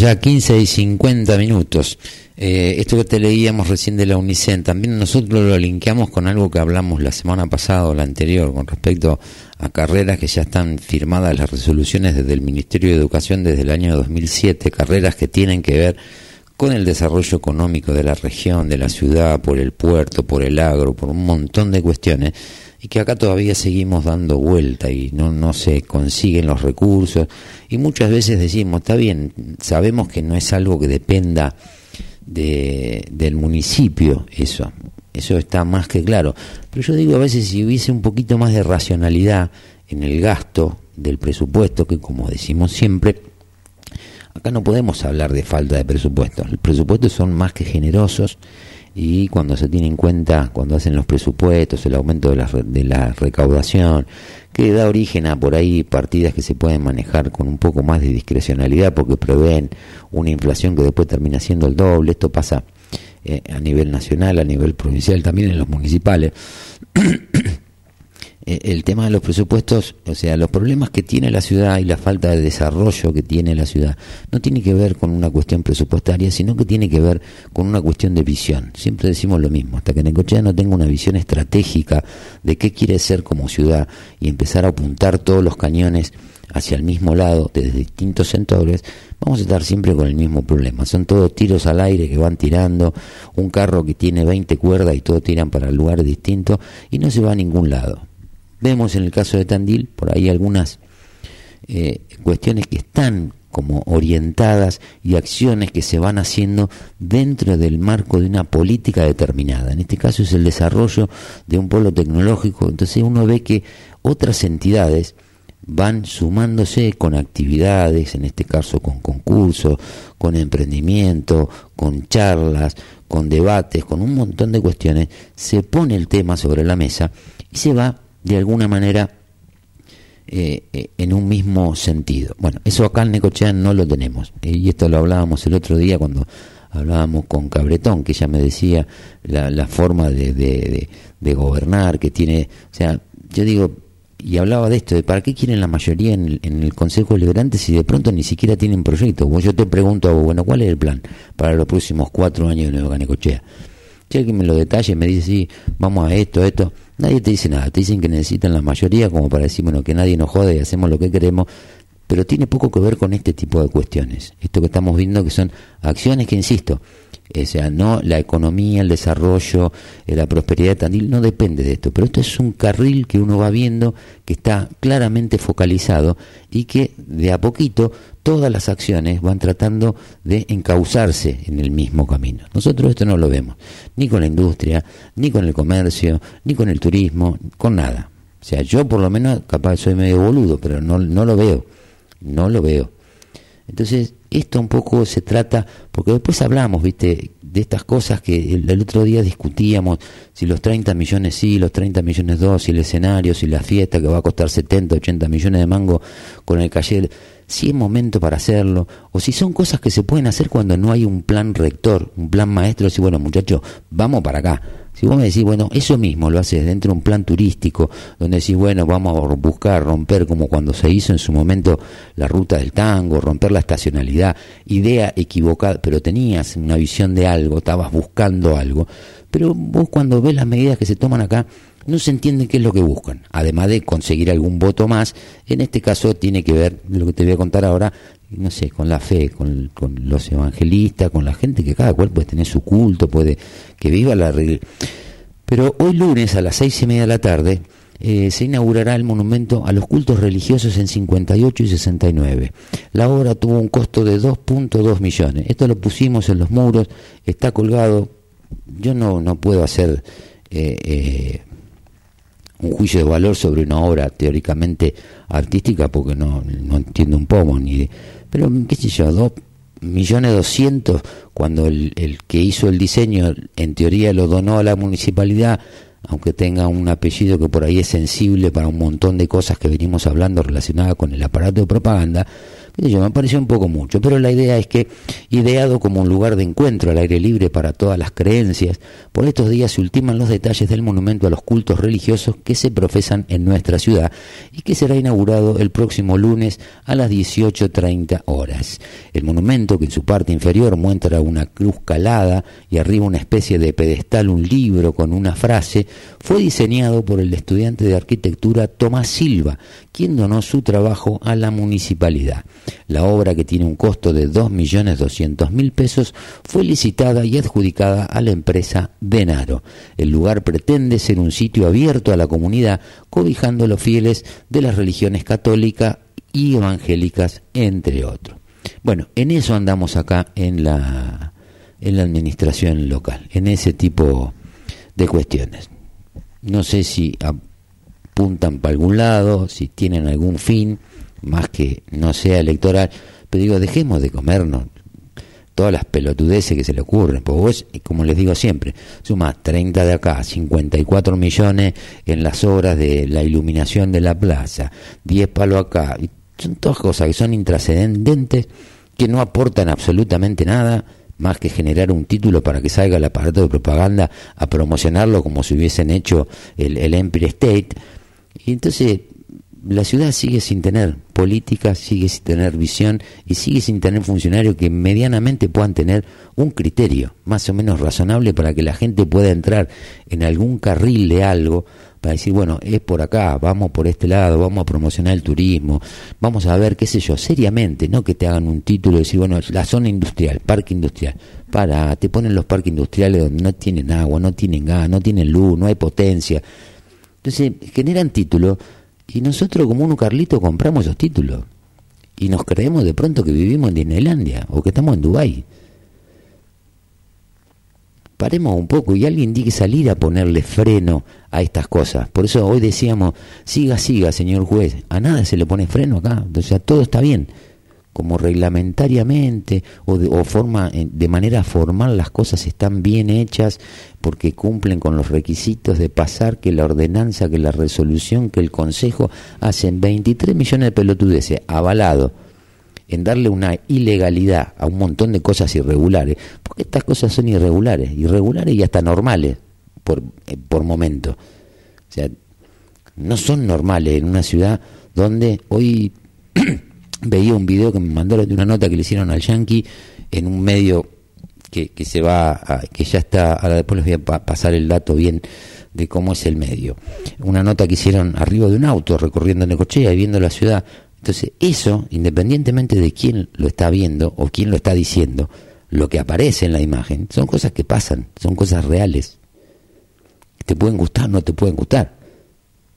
ya 15 y 50 minutos. Eh, esto que te leíamos recién de la UNICEN, también nosotros lo linkeamos con algo que hablamos la semana pasada o la anterior con respecto a carreras que ya están firmadas las resoluciones desde el Ministerio de Educación desde el año 2007, carreras que tienen que ver con el desarrollo económico de la región, de la ciudad, por el puerto, por el agro, por un montón de cuestiones y que acá todavía seguimos dando vuelta y no, no se consiguen los recursos. Y muchas veces decimos, está bien, sabemos que no es algo que dependa de, del municipio, eso, eso está más que claro, pero yo digo a veces si hubiese un poquito más de racionalidad en el gasto del presupuesto, que como decimos siempre, acá no podemos hablar de falta de presupuesto, los presupuestos son más que generosos, y cuando se tiene en cuenta, cuando hacen los presupuestos, el aumento de la, de la recaudación, que da origen a por ahí partidas que se pueden manejar con un poco más de discrecionalidad porque prevén una inflación que después termina siendo el doble. Esto pasa eh, a nivel nacional, a nivel provincial, también en los municipales. Eh, el tema de los presupuestos, o sea, los problemas que tiene la ciudad y la falta de desarrollo que tiene la ciudad, no tiene que ver con una cuestión presupuestaria, sino que tiene que ver con una cuestión de visión. Siempre decimos lo mismo, hasta que Necochea no tenga una visión estratégica de qué quiere ser como ciudad y empezar a apuntar todos los cañones hacia el mismo lado desde distintos sectores, vamos a estar siempre con el mismo problema. Son todos tiros al aire que van tirando, un carro que tiene 20 cuerdas y todos tiran para lugares distintos y no se va a ningún lado. Vemos en el caso de Tandil por ahí algunas eh, cuestiones que están como orientadas y acciones que se van haciendo dentro del marco de una política determinada. En este caso es el desarrollo de un polo tecnológico. Entonces uno ve que otras entidades van sumándose con actividades, en este caso con concursos, con emprendimiento, con charlas, con debates, con un montón de cuestiones, se pone el tema sobre la mesa y se va de alguna manera eh, eh, en un mismo sentido. Bueno, eso acá en Necochea no lo tenemos. Eh, y esto lo hablábamos el otro día cuando hablábamos con Cabretón, que ella me decía la, la forma de, de, de, gobernar que tiene. O sea, yo digo, y hablaba de esto, de para qué quieren la mayoría en el, en el Consejo Deliberante si de pronto ni siquiera tienen proyecto. yo te pregunto, bueno, ¿cuál es el plan para los próximos cuatro años de Nueva Necochea? Si que me lo detalle, me dice, sí, vamos a esto, esto Nadie te dice nada, te dicen que necesitan la mayoría como para decir, bueno, que nadie nos jode y hacemos lo que queremos, pero tiene poco que ver con este tipo de cuestiones. Esto que estamos viendo que son acciones que, insisto, o sea, no la economía, el desarrollo, eh, la prosperidad de no depende de esto, pero esto es un carril que uno va viendo que está claramente focalizado y que de a poquito todas las acciones van tratando de encauzarse en el mismo camino. Nosotros esto no lo vemos, ni con la industria, ni con el comercio, ni con el turismo, con nada. O sea, yo por lo menos capaz soy medio boludo, pero no, no lo veo, no lo veo. Entonces, esto un poco se trata, porque después hablamos, viste, de estas cosas que el, otro día discutíamos, si los 30 millones sí, los 30 millones dos, si el escenario, si la fiesta que va a costar 70, 80 millones de mango con el calle si es momento para hacerlo, o si son cosas que se pueden hacer cuando no hay un plan rector, un plan maestro, si bueno muchachos, vamos para acá. Si vos me decís, bueno, eso mismo lo haces dentro de un plan turístico, donde decís, bueno, vamos a buscar romper como cuando se hizo en su momento la ruta del tango, romper la estacionalidad, idea equivocada, pero tenías una visión de algo, estabas buscando algo, pero vos cuando ves las medidas que se toman acá, no se entiende qué es lo que buscan, además de conseguir algún voto más, en este caso tiene que ver, lo que te voy a contar ahora, no sé, con la fe, con, los evangelistas, con la gente que cada cual puede tener su culto, puede que viva la... Pero hoy lunes a las seis y media de la tarde eh, se inaugurará el monumento a los cultos religiosos en 58 y 69. La obra tuvo un costo de 2.2 millones. Esto lo pusimos en los muros, está colgado. Yo no, no puedo hacer... Eh, eh, un juicio de valor sobre una obra teóricamente artística porque no, no entiendo un poco ni pero qué sé yo dos millones doscientos cuando el, el, que hizo el diseño en teoría lo donó a la municipalidad aunque tenga un apellido que por ahí es sensible para un montón de cosas que venimos hablando relacionadas con el aparato de propaganda yo, me pareció un poco mucho, pero la idea es que, ideado como un lugar de encuentro al aire libre para todas las creencias, por estos días se ultiman los detalles del monumento a los cultos religiosos que se profesan en nuestra ciudad y que será inaugurado el próximo lunes a las 18.30 horas. El monumento, que en su parte inferior muestra una cruz calada y arriba una especie de pedestal, un libro con una frase, fue diseñado por el estudiante de arquitectura Tomás Silva, quien donó su trabajo a la municipalidad. La obra, que tiene un costo de 2.200.000 pesos, fue licitada y adjudicada a la empresa Denaro. El lugar pretende ser un sitio abierto a la comunidad, cobijando a los fieles de las religiones católica y evangélicas, entre otros. Bueno, en eso andamos acá en la, en la administración local, en ese tipo de cuestiones. No sé si apuntan para algún lado, si tienen algún fin, más que no sea electoral, pero digo, dejemos de comernos todas las pelotudeces que se le ocurren, porque vos, como les digo siempre, suma 30 de acá, 54 millones en las obras de la iluminación de la plaza, 10 palos acá, y son todas cosas que son intrascendentes, que no aportan absolutamente nada, más que generar un título para que salga el aparato de propaganda a promocionarlo como si hubiesen hecho el, el Empire State. Y entonces la ciudad sigue sin tener política, sigue sin tener visión y sigue sin tener funcionarios que medianamente puedan tener un criterio más o menos razonable para que la gente pueda entrar en algún carril de algo para decir, bueno, es por acá, vamos por este lado, vamos a promocionar el turismo, vamos a ver, qué sé yo, seriamente, no que te hagan un título y decir, bueno, la zona industrial, parque industrial, para, te ponen los parques industriales donde no tienen agua, no tienen gas, no tienen luz, no hay potencia. Entonces, generan títulos y nosotros como uno Carlito compramos esos títulos y nos creemos de pronto que vivimos en Disneylandia o que estamos en Dubái. Paremos un poco y alguien tiene que salir a ponerle freno a estas cosas. Por eso hoy decíamos, siga, siga, señor juez. A nada se le pone freno acá. O sea, todo está bien como reglamentariamente o de, o forma de manera formal las cosas están bien hechas porque cumplen con los requisitos de pasar que la ordenanza, que la resolución, que el consejo hacen 23 millones de pelotudeces avalado en darle una ilegalidad a un montón de cosas irregulares, porque estas cosas son irregulares, irregulares y hasta normales por, eh, por momento. O sea, no son normales en una ciudad donde hoy veía un video que me mandaron de una nota que le hicieron al Yankee en un medio que, se va, a, que ya está, ahora después les voy a pasar el dato bien de cómo es el medio. Una nota que hicieron arriba de un auto recorriendo Necochea y viendo la ciudad. Entonces, eso, independientemente de quién lo está viendo o quién lo está diciendo, lo que aparece en la imagen, son cosas que pasan, son cosas reales. Te pueden gustar, no te pueden gustar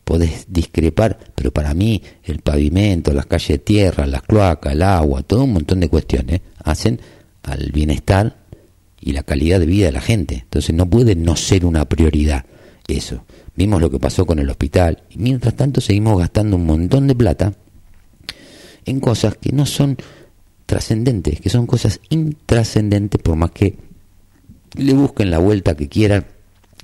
podés discrepar, pero para mí el pavimento, las calles de tierra, las cloacas, el agua, todo un montón de cuestiones hacen al bienestar y la calidad de vida de la gente. Entonces no puede no ser una prioridad eso. Vimos lo que pasó con el hospital y mientras tanto seguimos gastando un montón de plata en cosas que no son trascendentes, que son cosas intrascendentes por más que le busquen la vuelta que quieran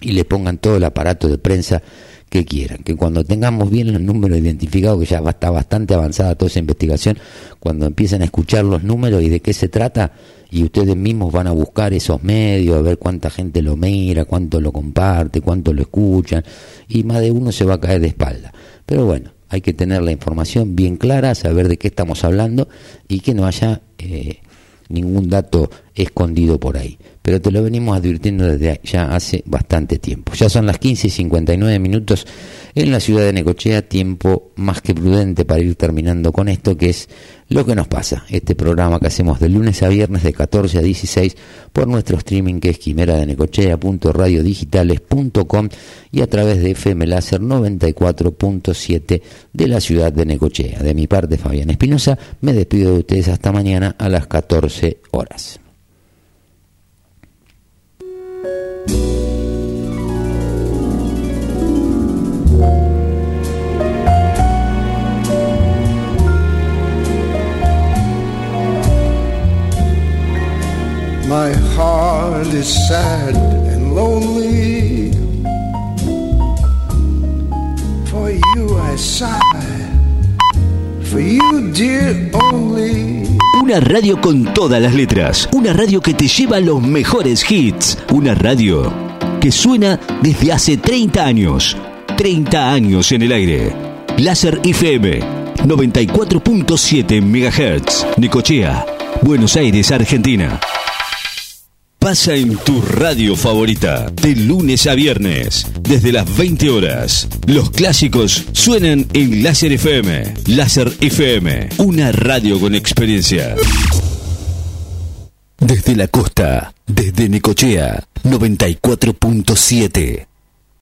y le pongan todo el aparato de prensa que quieran, que cuando tengamos bien el número identificado, que ya está bastante avanzada toda esa investigación, cuando empiecen a escuchar los números y de qué se trata, y ustedes mismos van a buscar esos medios, a ver cuánta gente lo mira, cuánto lo comparte, cuánto lo escuchan, y más de uno se va a caer de espalda. Pero bueno, hay que tener la información bien clara, saber de qué estamos hablando y que no haya eh, ningún dato escondido por ahí pero te lo venimos advirtiendo desde ya hace bastante tiempo. Ya son las 15 y 59 minutos en la ciudad de Necochea, tiempo más que prudente para ir terminando con esto, que es lo que nos pasa. Este programa que hacemos de lunes a viernes de 14 a 16 por nuestro streaming que es quimera de necochea.radiodigitales.com y a través de FM Láser 94.7 de la ciudad de Necochea. De mi parte, Fabián Espinosa, me despido de ustedes hasta mañana a las 14 horas. My heart is sad and lonely. For you I sigh, for you, dear, only. Una radio con todas las letras. Una radio que te lleva los mejores hits. Una radio que suena desde hace 30 años. 30 años en el aire. Láser FM 94.7 MHz. Nicochea, Buenos Aires, Argentina. Pasa en tu radio favorita, de lunes a viernes, desde las 20 horas. Los clásicos suenan en Láser FM. Láser FM, una radio con experiencia. Desde la costa, desde Necochea, 94.7.